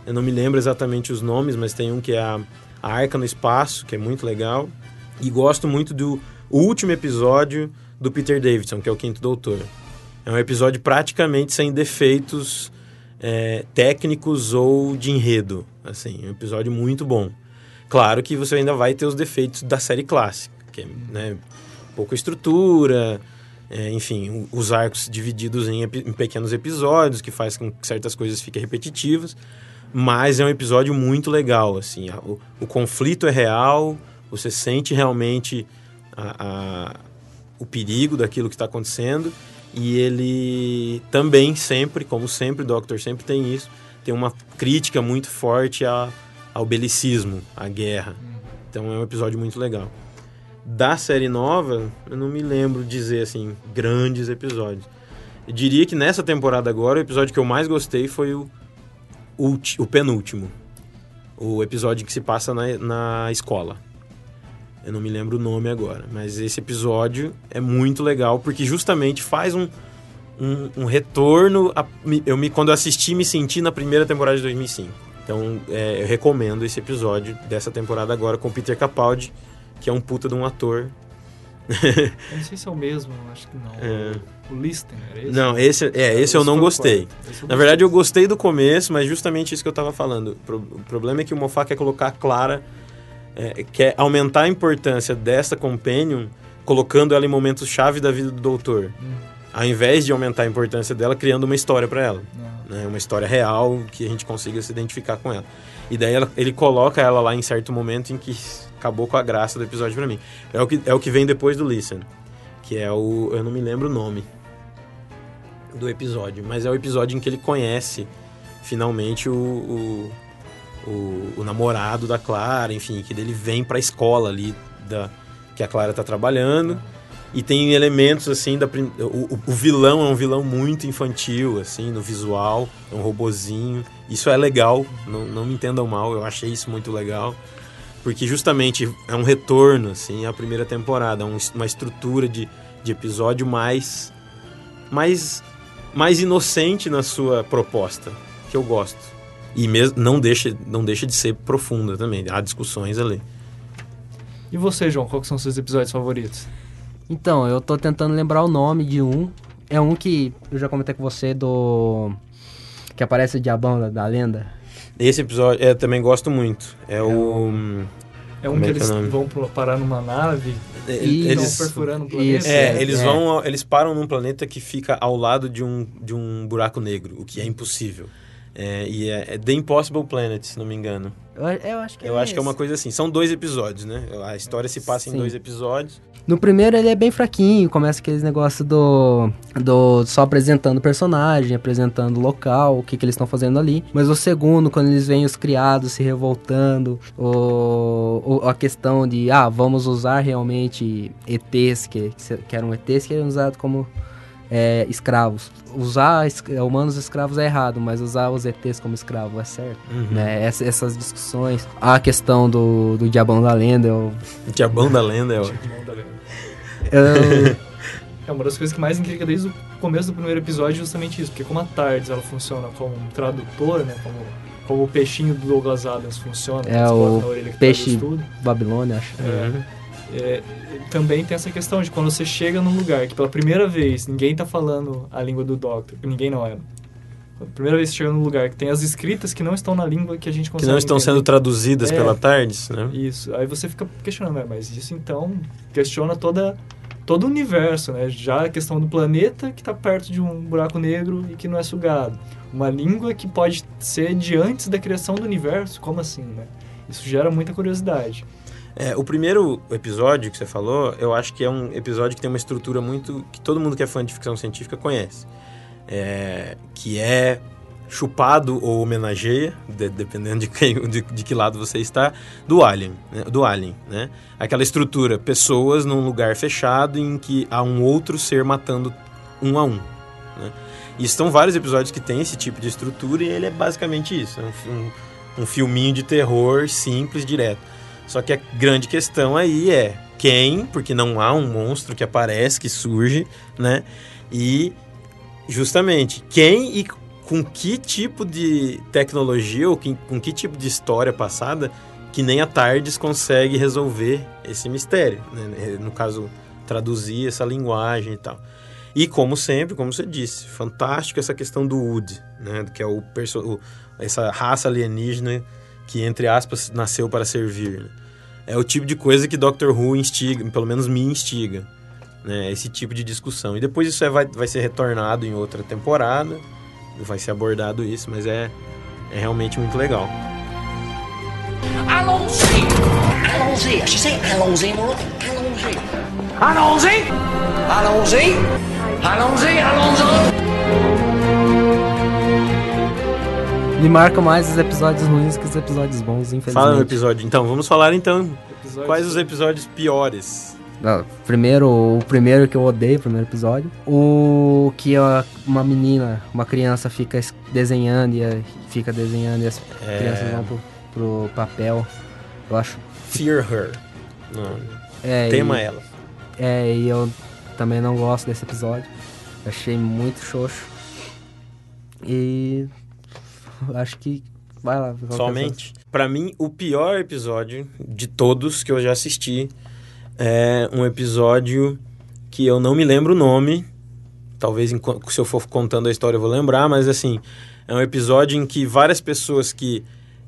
Speaker 3: Eu não me lembro exatamente os nomes, mas tem um que é a, a Arca no Espaço, que é muito legal. E gosto muito do último episódio do Peter Davidson, que é o Quinto Doutor. É um episódio praticamente sem defeitos é, técnicos ou de enredo. Assim, é um episódio muito bom. Claro que você ainda vai ter os defeitos da série clássica, que é, né, pouca estrutura, é, enfim, os arcos divididos em, em pequenos episódios, que faz com que certas coisas fiquem repetitivas, mas é um episódio muito legal, assim, a- o, o conflito é real, você sente realmente a- a- o perigo daquilo que está acontecendo, e ele também sempre, como sempre, o Doctor sempre tem isso, tem uma crítica muito forte a- ao belicismo, à guerra. Então é um episódio muito legal. Da série nova, eu não me lembro dizer assim, grandes episódios. Eu diria que nessa temporada agora, o episódio que eu mais gostei foi o, ulti- o penúltimo. O episódio que se passa na, na escola. Eu não me lembro o nome agora, mas esse episódio é muito legal porque justamente faz um, um, um retorno. a- eu me, quando eu assisti, me senti na primeira temporada de 2005. Então, é, eu recomendo esse episódio dessa temporada agora com Peter Capaldi, que é um puta de um ator.
Speaker 1: Eu não sei se é o mesmo, acho que não.
Speaker 3: É.
Speaker 1: O Listen, era esse?
Speaker 3: Não, esse, é, esse eu não gostei.
Speaker 1: Esse eu
Speaker 3: Na verdade, eu gostei do começo, mas justamente isso que eu tava falando. O problema é que o Moffat quer colocar clara, é, quer aumentar a importância dessa companion, colocando ela em momentos chave da vida do doutor. Ao invés de aumentar a importância dela, criando uma história para ela. Né? Uma história real que a gente consiga se identificar com ela. E daí ela- ele coloca ela lá em certo momento em que acabou com a graça do episódio para mim. É o que é o que vem depois do Listen, que é o eu não me lembro o nome do episódio, mas é o episódio em que ele conhece finalmente o, o, o, o namorado da Clara, enfim, que ele vem para a escola ali da que a Clara tá trabalhando. E tem elementos assim da o, o, vilão é um vilão muito infantil assim no visual é um robozinho. Isso é legal não, não me entendam mal eu achei isso muito legal porque justamente é um retorno assim à primeira temporada um, uma estrutura de, de episódio mais mais mais inocente na sua proposta que eu gosto e mesmo não deixa não deixa de ser profunda também há discussões ali
Speaker 1: e você, João, quais são os seus episódios favoritos?
Speaker 2: Então, eu tô tentando lembrar o nome de um. É um que eu já comentei com você do. Que aparece o diabão da, da lenda.
Speaker 3: Esse episódio eu também gosto muito. É, é o.
Speaker 1: É um Como que é eles é vão parar numa nave e eles estão perfurando um planeta. Isso,
Speaker 3: é, eles é. vão, eles param num planeta que fica ao lado de um, de um buraco negro, o que é impossível. É, e é, é The Impossible Planet, se não me engano.
Speaker 2: Eu, eu acho que
Speaker 3: é Eu acho que é uma coisa assim. São dois episódios, né? A história se passa Sim. em dois episódios.
Speaker 2: No primeiro ele é bem fraquinho, começa aqueles negócios do, do só apresentando o personagem, apresentando o local, o que, que eles estão fazendo ali. Mas o segundo, quando eles veem os criados se revoltando, o, o, a questão de, ah, vamos usar realmente ETs, que, que eram ETs que eram usados como é, escravos. Usar é, humanos escravos é errado, mas usar os ETs como escravo é certo. Uhum. Né? Essa, essas discussões. A questão do, do Diabão da Lenda. O
Speaker 3: Diabão da Lenda é ótimo. (laughs)
Speaker 1: É uma das coisas que mais intriga desde o começo do primeiro episódio é justamente isso, porque como a Tardes ela funciona como um tradutor, né, como, como o peixinho do Douglas Adams funciona,
Speaker 2: é o peixe Babilônia, acho.
Speaker 1: É. É, também tem essa questão de quando você chega num lugar que pela primeira vez ninguém está falando a língua do Doctor, ninguém não é. A primeira vez que chega num lugar que tem as escritas que não estão na língua que a gente consegue
Speaker 3: Que não estão entender. sendo traduzidas é, pela Tardes, né?
Speaker 1: Isso. Aí você fica questionando, mas isso então questiona toda todo o universo, né? Já a questão do planeta que está perto de um buraco negro e que não é sugado. Uma língua que pode ser de antes da criação do universo, como assim, né? Isso gera muita curiosidade.
Speaker 3: É, o primeiro episódio que você falou, eu acho que é um episódio que tem uma estrutura muito. que todo mundo que é fã de ficção científica conhece. É, que é chupado ou homenageia, de, dependendo de, quem, de, de, que lado você está, do Alien, né? do Alien, né? Aquela estrutura, pessoas num lugar fechado em que há um outro ser matando um a um, né? E estão vários episódios que tem esse tipo de estrutura e ele é basicamente isso, é um, um, um filminho de terror simples, direto. Só que a grande questão aí é quem, porque não há um monstro que aparece, que surge, né? E justamente quem e com que tipo de tecnologia ou com que tipo de história passada que nem a Tardes consegue resolver esse mistério, né? no caso traduzir essa linguagem e tal. E como sempre, como você disse, fantástico essa questão do Wood, né? que é o, o essa raça alienígena que, entre aspas, nasceu para servir. Né? É o tipo de coisa que Doctor Who instiga, pelo menos me instiga, né? Esse tipo de discussão. E depois isso é, vai, vai ser retornado em outra temporada, vai ser abordado isso, mas é, é realmente muito legal. Allons-y! Allons-y! Je sais, allons-y, Allons-y! Allons-y! Allons-y!
Speaker 2: Allons-y, allons-y! Me marcam mais os episódios ruins que os episódios bons, infelizmente.
Speaker 3: Fala no episódio. Então, vamos falar então quais os episódios piores.
Speaker 2: Não, primeiro, o primeiro que eu odeio, o primeiro episódio. O que uma menina, uma criança fica desenhando e fica desenhando e as é... crianças vão pro, pro, papel. Eu acho.
Speaker 3: Fear Her. Não. É, Tema
Speaker 2: e,
Speaker 3: ela.
Speaker 2: É, e eu também não gosto desse episódio. Achei muito xoxo. E acho que vai lá.
Speaker 3: Somente. Para mim, o pior episódio de todos que eu já assisti é um episódio que eu não me lembro o nome. Talvez se eu for contando a história eu vou lembrar, mas assim, é um episódio em que várias pessoas que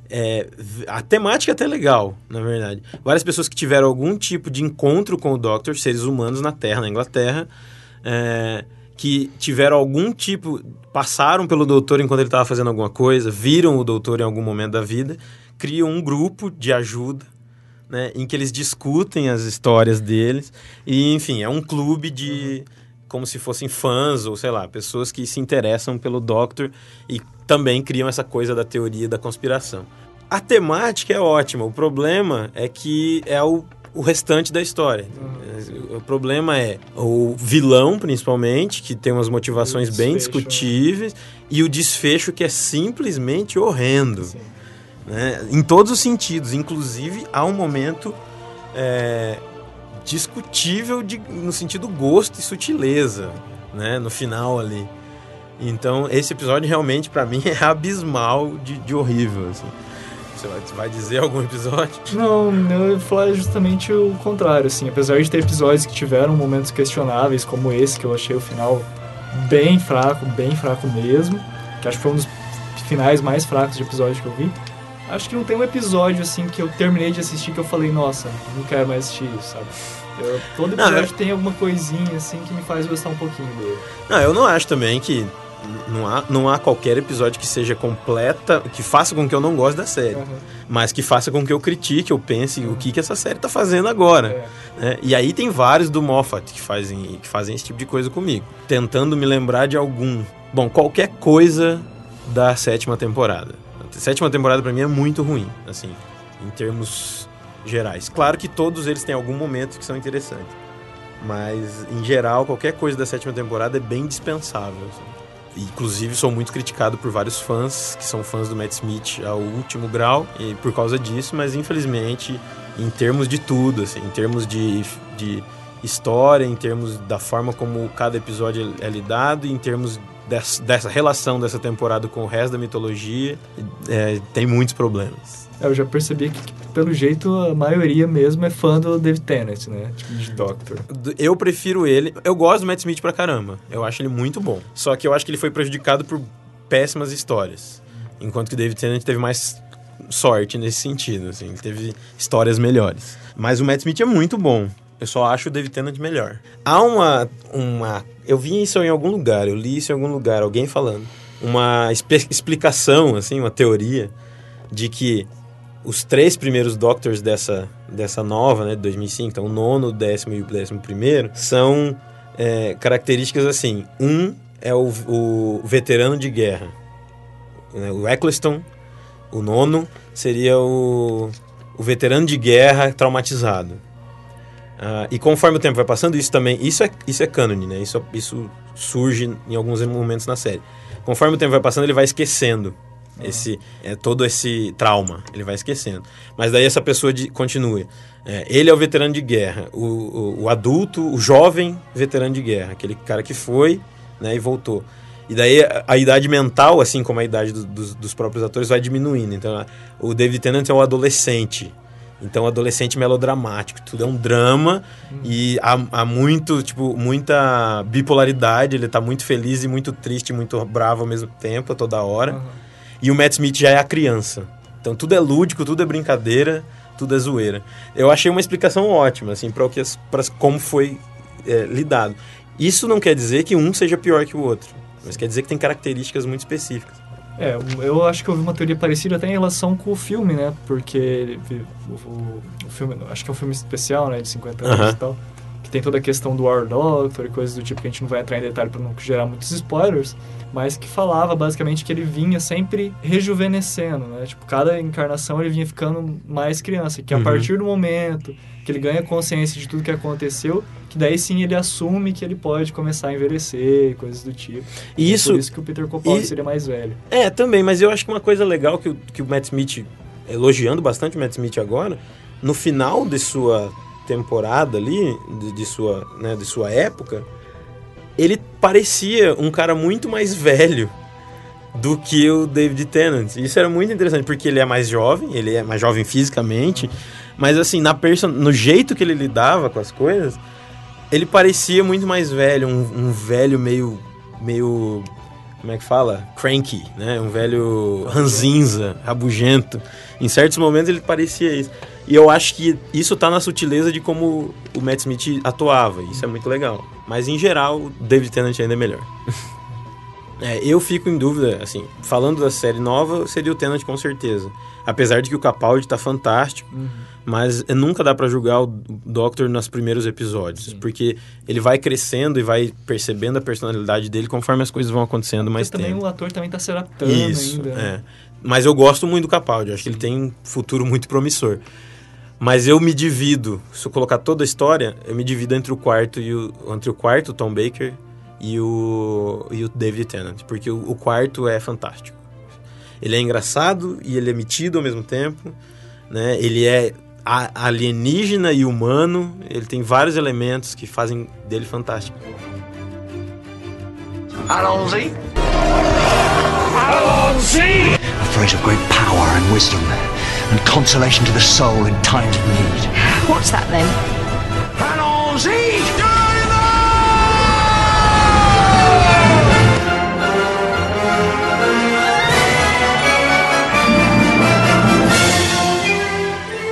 Speaker 3: é, a temática é até legal, na verdade. Várias pessoas que tiveram algum tipo de encontro com o Doctor, seres humanos na Terra, na Inglaterra, é, que tiveram algum tipo, passaram pelo doutor enquanto ele estava fazendo alguma coisa, viram o doutor em algum momento da vida, criam um grupo de ajuda né, em que eles discutem as histórias deles. E, enfim, é um clube de. como se fossem fãs, ou sei lá, pessoas que se interessam pelo Doctor e também criam essa coisa da teoria da conspiração. A temática é ótima, o problema é que é o, o restante da história. Uhum. O problema é o vilão, principalmente, que tem umas motivações bem discutíveis, e o desfecho que é simplesmente horrendo. Né? Em todos os sentidos, inclusive há um momento é, discutível de, no sentido gosto e sutileza, né? no final ali. Então, esse episódio realmente, para mim, (laughs) é abismal de, de horrível. Assim. Você vai, dizer algum episódio? (laughs)
Speaker 1: Não, eu ia falar justamente o contrário, assim. Apesar de ter episódios que tiveram momentos questionáveis, como esse, que eu achei o final bem fraco, bem fraco mesmo. Que acho que foi um dos finais mais fracos de episódio que eu vi. Acho que não tem um episódio, assim, que eu terminei de assistir que eu falei, nossa, não quero mais assistir isso, sabe? Eu, todo episódio não, eu... tem alguma coisinha, assim, que me faz gostar um pouquinho dele.
Speaker 3: Não, eu não acho também que não há, não há qualquer episódio que seja completa, que faça com que eu não goste da série, uhum. mas que faça com que eu critique, eu pense uhum. o que, que essa série está fazendo agora. É. Né? E aí tem vários do Moffat que fazem, que fazem esse tipo de coisa comigo, tentando me lembrar de algum. Bom, qualquer coisa da sétima temporada. Sétima temporada para mim é muito ruim, assim, em termos gerais. Claro que todos eles têm algum momento que são interessantes. Mas, em geral, qualquer coisa da sétima temporada é bem dispensável. Assim. Inclusive, sou muito criticado por vários fãs que são fãs do Matt Smith ao último grau e por causa disso, mas infelizmente, em termos de tudo, assim, em termos de, de história, em termos da forma como cada episódio é lidado, em termos dessa, dessa relação dessa temporada com o resto da mitologia, é, tem muitos problemas.
Speaker 1: É, eu já percebi que, pelo jeito, a maioria mesmo é fã do David Tennant, né? Tipo, de Doctor.
Speaker 3: Eu prefiro ele. Eu gosto do Matt Smith pra caramba. Eu acho ele muito bom. Só que eu acho que ele foi prejudicado por péssimas histórias. Enquanto que o David Tennant teve mais sorte nesse sentido, assim. Ele teve histórias melhores. Mas o Matt Smith é muito bom. Eu só acho o David Tennant melhor. Há uma, uma... Eu vi isso em algum lugar, eu li isso em algum lugar, alguém falando. Uma explicação, assim, uma teoria de que os três primeiros Doctors dessa, dessa nova, né, de 2005, então o nono, o décimo e o décimo primeiro, são é, características assim. Um é o, o veterano de guerra. Né, o Eccleston, o nono, seria o, o veterano de guerra traumatizado. Uh, e conforme o tempo vai passando, isso também. Isso é, isso é canon, né? Isso, isso surge em alguns momentos na série. Conforme o tempo vai passando, ele vai esquecendo esse é todo esse trauma. Ele vai esquecendo. Mas daí essa pessoa de, continua. É, ele é o veterano de guerra. O, o, o, adulto o jovem veterano de guerra. Aquele cara que foi né e voltou. E daí a, a idade mental assim como a idade do, dos, dos próprios atores vai diminuindo. Então o David Tennant é o adolescente então, adolescente melodramático, tudo é um drama hum. e há, há, muito, tipo, muita bipolaridade. Ele tá muito feliz e muito triste, muito bravo ao mesmo tempo, toda hora. Uhum. E o Matt Smith já é a criança. Então tudo é lúdico, tudo é brincadeira, tudo é zoeira. Eu achei uma explicação ótima, assim, para como foi é, lidado. Isso não quer dizer que um seja pior que o outro, mas quer dizer que tem características muito específicas.
Speaker 1: É, eu acho que eu vi uma teoria parecida até em relação com o filme, né? Porque o, o, o filme, acho que é um filme especial, né, de 50 anos uh -huh. e tal, que tem toda a questão do War Doctor e coisas do tipo que a gente não vai entrar em detalhe para não gerar muitos spoilers mas que falava basicamente que ele vinha sempre rejuvenescendo, né? Tipo, cada encarnação ele vinha ficando mais criança, que a uhum. partir do momento que ele ganha consciência de tudo que aconteceu, que daí sim ele assume que ele pode começar a envelhecer, coisas do tipo.
Speaker 3: E isso, é
Speaker 1: por isso que o Peter Capaldi e... seria mais velho.
Speaker 3: É, também, mas eu acho que uma coisa legal que o, que o Matt Smith, elogiando bastante o Matt Smith agora, no final de sua temporada ali, de, de sua, né, de sua época, ele parecia um cara muito mais velho do que o David Tennant. Isso era muito interessante, porque ele é mais jovem, ele é mais jovem fisicamente, mas assim, na person no jeito que ele lidava com as coisas, ele parecia muito mais velho, um, um velho meio meio como é que fala? Cranky, né? Um velho ranzinza, rabugento. Em certos momentos ele parecia isso. E eu acho que isso tá na sutileza de como o Matt Smith atuava. Isso é muito legal. Mas em geral, o David Tennant ainda é melhor. (laughs) é, eu fico em dúvida, assim, falando da série nova, seria o Tennant com certeza. Apesar de que o Capaldi tá fantástico. Uhum. Mas nunca dá pra julgar o Doctor nos primeiros episódios, porque ele vai crescendo e vai percebendo a personalidade dele conforme as coisas vão acontecendo mais
Speaker 1: Porque também
Speaker 3: tempo.
Speaker 1: o ator também tá se adaptando
Speaker 3: Isso,
Speaker 1: ainda. né?
Speaker 3: é. Mas eu gosto muito do Capaldi, acho que ele tem um futuro muito promissor. Mas eu me divido, se eu colocar toda a história, eu me divido entre o quarto e o entre o quarto, o Tom Baker e o e o David Tennant, porque o, o quarto é fantástico. Ele é engraçado e ele é metido ao mesmo tempo, né? Ele é a- alienígena e humano, ele tem vários elementos que fazem dele fantástico.
Speaker 7: Allons-y. Allons-y.
Speaker 5: A phrase of great power and wisdom, and consolation to the soul in times of need.
Speaker 9: What's that then?
Speaker 7: Allons-y.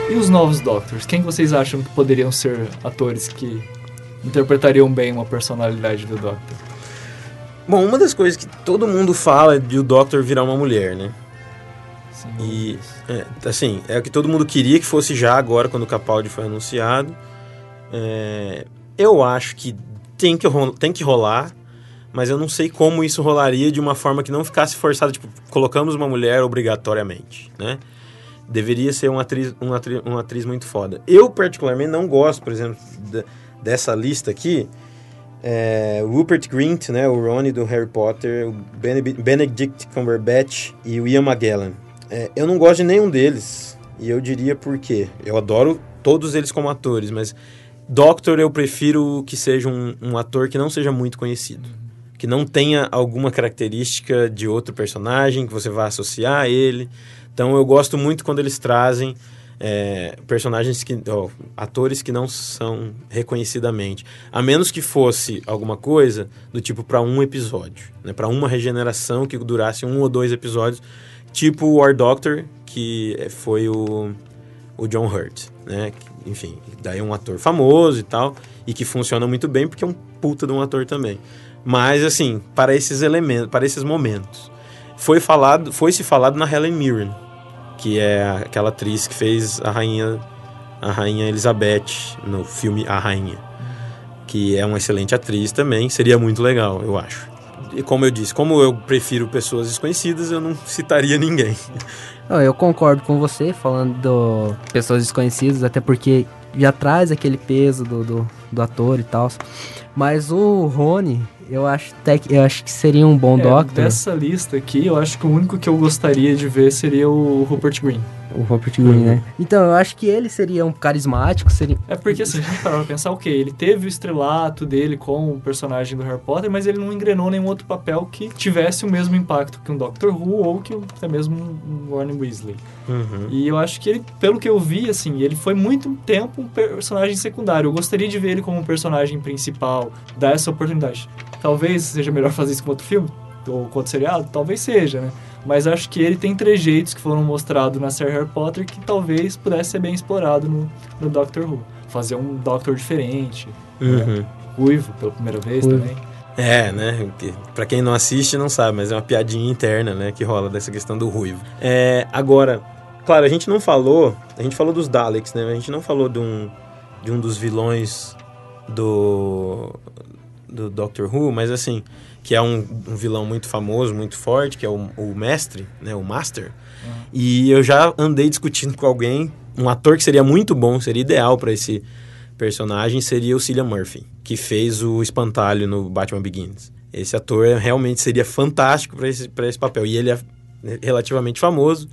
Speaker 1: E os novos Doctors? Quem que vocês acham que poderiam ser atores que interpretariam bem uma personalidade do Doctor?
Speaker 3: Bom, uma das coisas que todo mundo fala é de o Doctor virar uma mulher, né? E, é, assim, é o que todo mundo queria que fosse já agora, quando o Capaldi foi anunciado. É, eu acho que tem que, tem que rolar, mas eu não sei como isso rolaria de uma forma que não ficasse forçado, tipo, colocamos uma mulher obrigatoriamente, né? Deveria ser uma atriz, uma atriz, uma atriz muito foda. Eu, particularmente, não gosto, por exemplo, da- dessa lista aqui. É, Rupert Grint, né, o Ronnie do Harry Potter, o Bene- Benedict Cumberbatch e o Ian McGallan. É, eu não gosto de nenhum deles, e eu diria por quê. Eu adoro todos eles como atores, mas Doctor eu prefiro que seja um, um ator que não seja muito conhecido. Que não tenha alguma característica de outro personagem que você vá associar a ele. Então eu gosto muito quando eles trazem é, personagens que. atores que não são reconhecidamente. A menos que fosse alguma coisa do tipo para um episódio, né? para uma regeneração que durasse um ou dois episódios, tipo o War Doctor, que foi o, o John Hurt, né? Enfim, daí um ator famoso e tal, e que funciona muito bem porque é um puta de um ator também. Mas assim, para esses elementos, para esses momentos, foi falado, foi se falado na Helen Mirren, que é aquela atriz que fez a rainha a rainha Elizabeth no filme A Rainha, que é uma excelente atriz também, seria muito legal, eu acho. E como eu disse, como eu prefiro pessoas desconhecidas, eu não citaria ninguém. (laughs)
Speaker 12: Não, eu concordo com você, falando do pessoas desconhecidas, até porque já traz aquele peso do, do, do ator e tal. Mas o Rony, eu acho, até que- eu acho que seria um bom
Speaker 1: É,
Speaker 12: Doctor.
Speaker 1: Dessa lista aqui, eu acho que o único que eu gostaria de ver seria o Rupert Green.
Speaker 12: O Robert Green, né? Então, eu acho que ele seria um carismático, seria...
Speaker 1: É porque assim, a gente parar pra pensar, ok, ele teve o estrelato dele com o personagem do Harry Potter, mas ele não engrenou nenhum outro papel que tivesse o mesmo impacto que um Doctor Who ou que até mesmo um Warren Weasley.
Speaker 3: Uhum.
Speaker 1: E eu acho que ele, pelo que eu vi, assim, ele foi muito tempo um personagem secundário. Eu gostaria de ver ele como um personagem principal, dar essa oportunidade. Talvez seja melhor fazer isso com outro filme, ou com outro seriado, talvez seja, né? Mas acho que ele tem trejeitos que foram mostrados na série Harry Potter que talvez pudesse ser bem explorado no, no Doctor Who. Fazer um Doctor diferente,
Speaker 3: Uhum.
Speaker 1: né? ruivo pela primeira vez
Speaker 12: Ruivo.
Speaker 1: também.
Speaker 3: É, né? Pra quem não assiste não sabe, mas é uma piadinha interna, né? Que rola dessa questão do ruivo. É, agora, claro, a gente não falou, a gente falou dos Daleks, né? A gente não falou de um, de um dos vilões do, do Doctor Who, mas assim, que é um, um vilão muito famoso, muito forte, que é o, o mestre, né? O Master. E eu já andei discutindo com alguém, um ator que seria muito bom, seria ideal pra esse personagem, seria o Cillian Murphy, que fez o Espantalho no Batman Begins. Esse ator realmente seria fantástico pra esse, esse papel. E ele é relativamente famoso,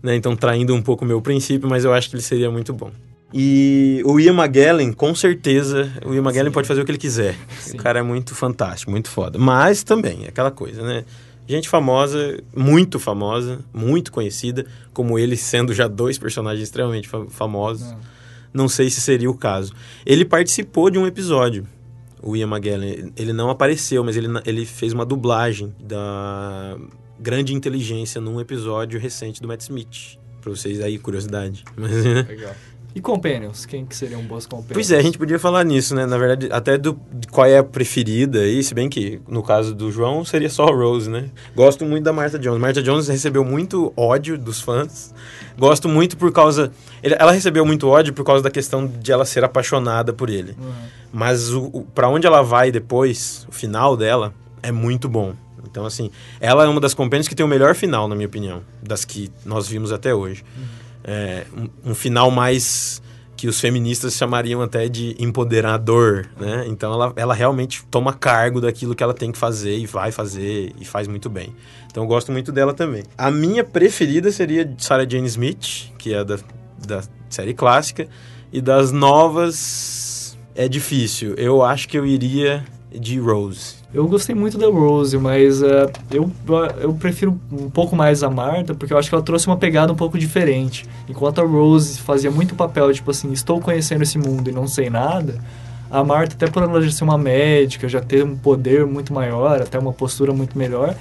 Speaker 3: né? Então traindo um pouco o meu princípio, mas eu acho que ele seria muito bom. E o Ian McGellen, com certeza, o Ian McGellen pode fazer o que ele quiser.
Speaker 1: Sim.
Speaker 3: O cara é muito fantástico, muito foda. Mas também, é aquela coisa, né? Gente famosa, muito famosa, muito conhecida, como ele sendo já dois personagens extremamente fa- famosos.
Speaker 1: Não.
Speaker 3: Não sei se seria o caso. Ele participou de um episódio, o Ian McGellen. Ele não apareceu, mas ele, ele fez uma dublagem da Grande Inteligência num episódio recente do Matt Smith. Pra vocês aí, curiosidade. Mas, (laughs)
Speaker 1: Legal. E Companions? Quem que seriam bons Companions?
Speaker 3: Pois é, a gente podia falar nisso, né? Na verdade, até do, qual é a preferida aí, se bem que no caso do João seria só a Rose, né? Gosto muito da Martha Jones. Martha Jones recebeu muito ódio dos fãs. Gosto muito por causa. Ela recebeu muito ódio por causa da questão de ela ser apaixonada por ele. Uhum. Mas o, o para onde ela vai depois, o final dela, é muito bom. Então, assim, ela é uma das companhias que tem o melhor final, na minha opinião, das que nós vimos até hoje. Uhum. É, um, um, final mais que os feministas chamariam até de empoderador, né? Então, ela, ela realmente toma cargo daquilo que ela tem que fazer e vai fazer e faz muito bem. Então, eu gosto muito dela também. A minha preferida seria Sarah Jane Smith, que é da, da série clássica, e das novas é difícil. Eu acho que eu iria de Rose.
Speaker 1: Eu gostei muito da Rose, mas uh, eu, eu prefiro um pouco mais a Marta, porque eu acho que ela trouxe uma pegada um pouco diferente. Enquanto a Rose fazia muito papel, tipo assim, estou conhecendo esse mundo e não sei nada, a Marta, até por ela já ser uma médica, já ter um poder muito maior, até uma postura muito melhor,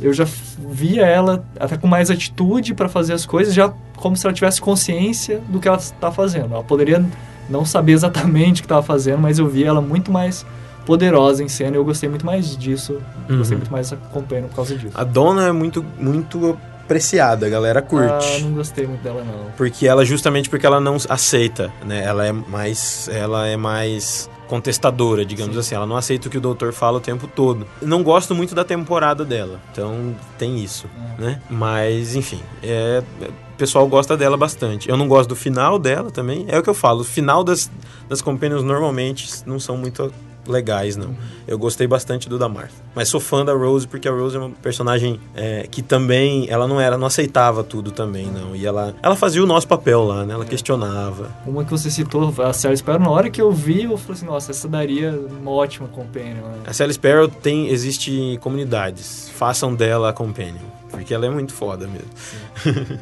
Speaker 1: eu já via ela até com mais atitude para fazer as coisas, já como se ela tivesse consciência do que ela está fazendo. Ela poderia não saber exatamente o que estava fazendo, mas eu via ela muito mais poderosa em cena. Eu gostei muito mais disso. Uhum. Gostei muito mais dessa companhia por causa disso.
Speaker 3: A Dona é muito, muito apreciada, a galera curte.
Speaker 1: Ah, não gostei muito dela não.
Speaker 3: Porque ela justamente porque ela não aceita, né? Ela é mais ela é mais contestadora, digamos Sim. assim. Ela não aceita o que o doutor fala o tempo todo. Não gosto muito da temporada dela. Então tem isso, é. né? Mas enfim, é o pessoal gosta dela bastante. Eu não gosto do final dela também. É o que eu falo, o final das das companions normalmente não são muito legais, não. Eu gostei bastante do da Martha. Mas sou fã da Rose porque a Rose é uma personagem é, que também, ela não era, não aceitava tudo também, não. E ela, ela fazia o nosso papel lá, né? Ela é. questionava.
Speaker 1: Uma que você citou, a Sarah Sparrow, na hora que eu vi, eu falei assim, nossa, essa daria uma ótima companion. Né?
Speaker 3: A Sally Sparrow tem, existe comunidades. Façam dela a companion. Porque ela é muito foda mesmo.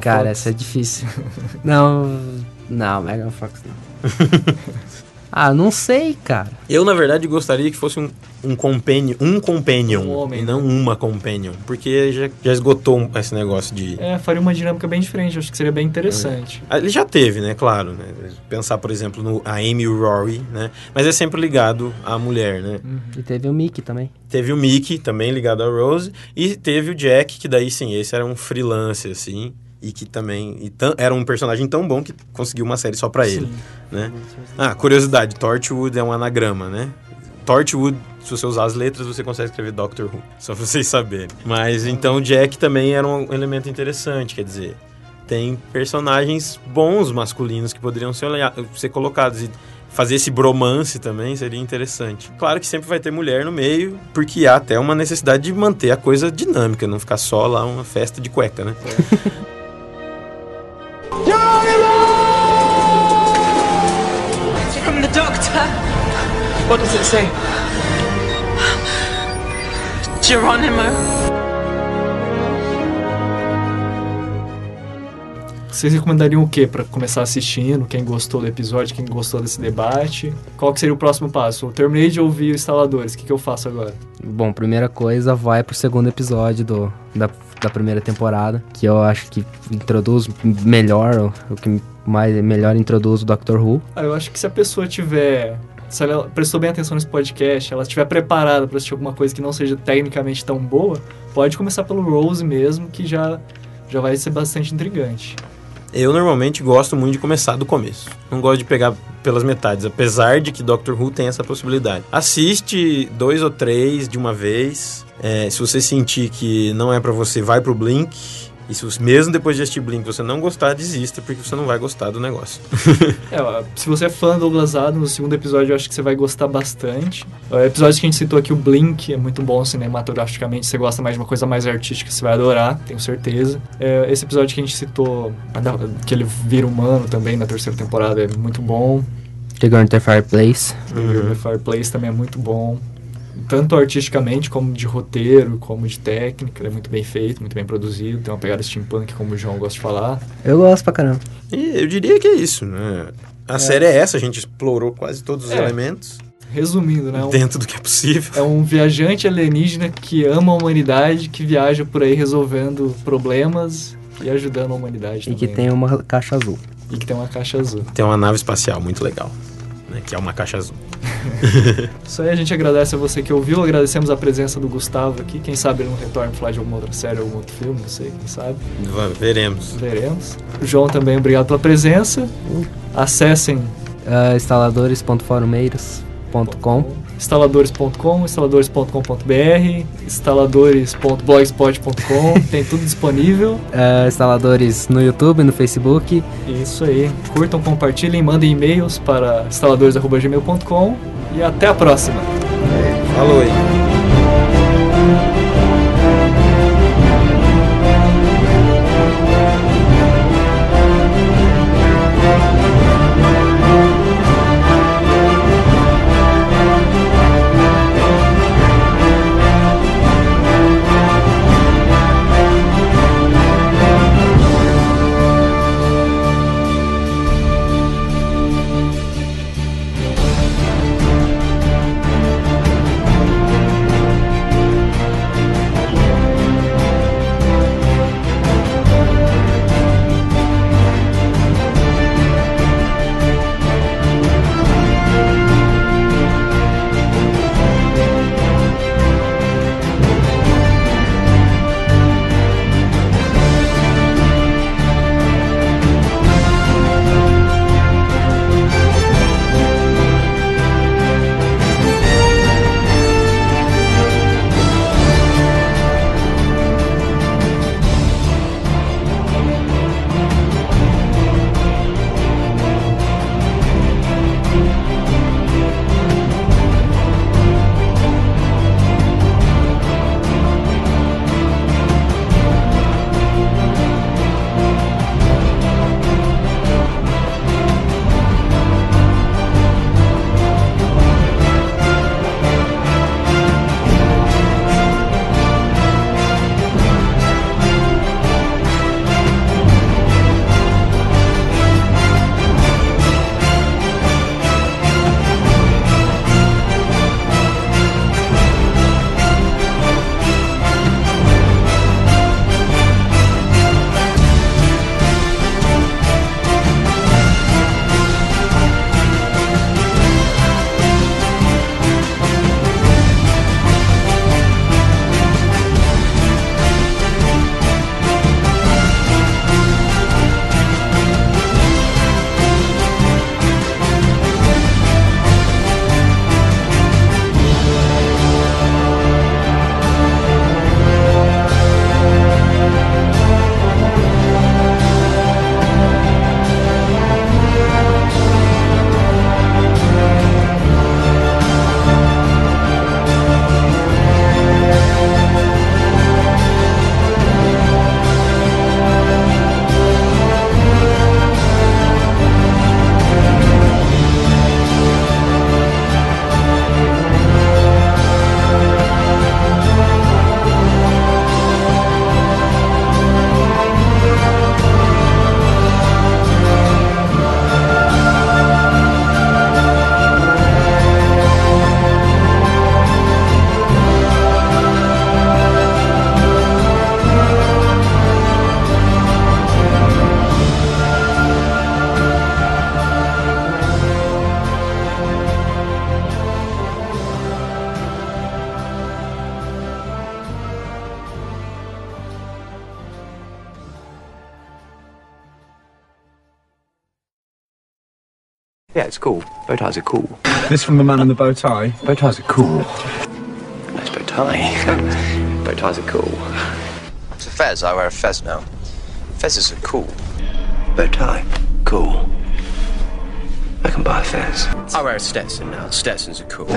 Speaker 12: Cara, Fox. essa é difícil. (laughs) não, não, Megan Fox não. (laughs) Ah, não sei, cara.
Speaker 3: Eu, na verdade, gostaria que fosse um, um companion, um companion um homem, e não né? uma companion. Porque já, já esgotou esse negócio de...
Speaker 1: É, faria uma dinâmica bem diferente. Acho que seria bem interessante.
Speaker 3: É. Ele já teve, né? Claro, né? Pensar, por exemplo, no a Amy e o Rory, né? Mas é sempre ligado à mulher, né?
Speaker 12: Uhum. E teve o Mickey também.
Speaker 3: Teve o Mickey, também ligado à Rose. E teve o Jack, que daí, sim, esse era um freelance, assim e que também era um personagem tão bom que conseguiu uma série só para ele, né? Ah, curiosidade, Torchwood é um anagrama, né? Torchwood, se você usar as letras, você consegue escrever Doctor Who, (laughs) só pra vocês saberem. Mas então Jack também era um elemento interessante, quer dizer, tem personagens bons masculinos que poderiam ser, ser colocados e fazer esse bromance também seria interessante. Claro que sempre vai ter mulher no meio, porque há até uma necessidade de manter a coisa dinâmica, não ficar só lá uma festa de cueca, né?
Speaker 13: From What does it say? Geronimo.
Speaker 1: Vocês recomendariam o que para começar assistindo? Quem gostou do episódio, quem gostou desse debate? Qual que seria o próximo passo? Eu terminei de ouvir os instaladores, o que, que eu faço agora?
Speaker 12: Bom, primeira coisa, vai pro segundo episódio do, da, da primeira temporada, que eu acho que introduz melhor, o que mais melhor introduz o Doctor Who.
Speaker 1: Ah, eu acho que se a pessoa tiver se ela prestou bem atenção nesse podcast, ela estiver preparada para assistir alguma coisa que não seja tecnicamente tão boa, pode começar pelo Rose mesmo, que já, já vai ser bastante intrigante.
Speaker 3: Eu normalmente gosto muito de começar do começo. Não gosto de pegar pelas metades, apesar de que Doctor Who tem essa possibilidade. Assiste dois ou três de uma vez. É, se você sentir que não é para você, vai pro Blink e se você, mesmo depois de assistir Blink você não gostar, desista, porque você não vai gostar do negócio. (laughs)
Speaker 1: é, se você é fã do Douglas Adams, no segundo episódio eu acho que você vai gostar bastante. O episódio que a gente citou aqui, o Blink, é muito bom cinematograficamente. Se você gosta mais de uma coisa mais artística, você vai adorar, tenho certeza. É, esse episódio que a gente citou, que ele vira humano também na terceira temporada, é muito bom.
Speaker 12: The Girl in the Fireplace.
Speaker 1: The Girl in the Fireplace também é muito bom tanto artisticamente como de roteiro, como de técnica, ele é muito bem feito, muito bem produzido, tem uma pegada steampunk, como o João gosta de falar.
Speaker 12: Eu gosto pra caramba.
Speaker 3: E eu diria que é isso, né? A é. série é essa, a gente explorou quase todos os é. elementos.
Speaker 1: Resumindo, né?
Speaker 3: Um, Dentro do que é possível.
Speaker 1: É um viajante alienígena que ama a humanidade, que viaja por aí resolvendo problemas e ajudando a humanidade
Speaker 12: E
Speaker 1: também,
Speaker 12: que tem uma caixa azul.
Speaker 1: E que tem uma caixa azul.
Speaker 3: Tem uma nave espacial muito legal. Né, que é uma caixa azul. (laughs)
Speaker 1: Isso aí a gente agradece a você que ouviu, agradecemos a presença do Gustavo aqui. Quem sabe ele não retorna falar de alguma outra série, algum outro filme, não sei, quem sabe.
Speaker 3: Vamos, veremos.
Speaker 1: Veremos. O João também, obrigado pela presença. Acessem
Speaker 12: uh, instaladores.forumeiros.com
Speaker 1: instaladores.com, instaladores.com.br, instaladores.blogspot.com, tem tudo disponível.
Speaker 12: Uh, (laughs) instaladores no YouTube, no Facebook.
Speaker 1: Isso aí. Curtam, compartilhem, mandem e-mails para instaladores.gmail.com e até a próxima.
Speaker 3: Falou aí.
Speaker 8: Cool. Bow ties are cool.
Speaker 11: This from the man in the bow tie.
Speaker 8: Bow ties are cool. Nice bow tie. (laughs) bow ties are cool. It's a fez. I wear a fez now. Fezes are cool. Bow tie, cool. I can buy a fez. I wear a Stetson now. Stetsons are cool.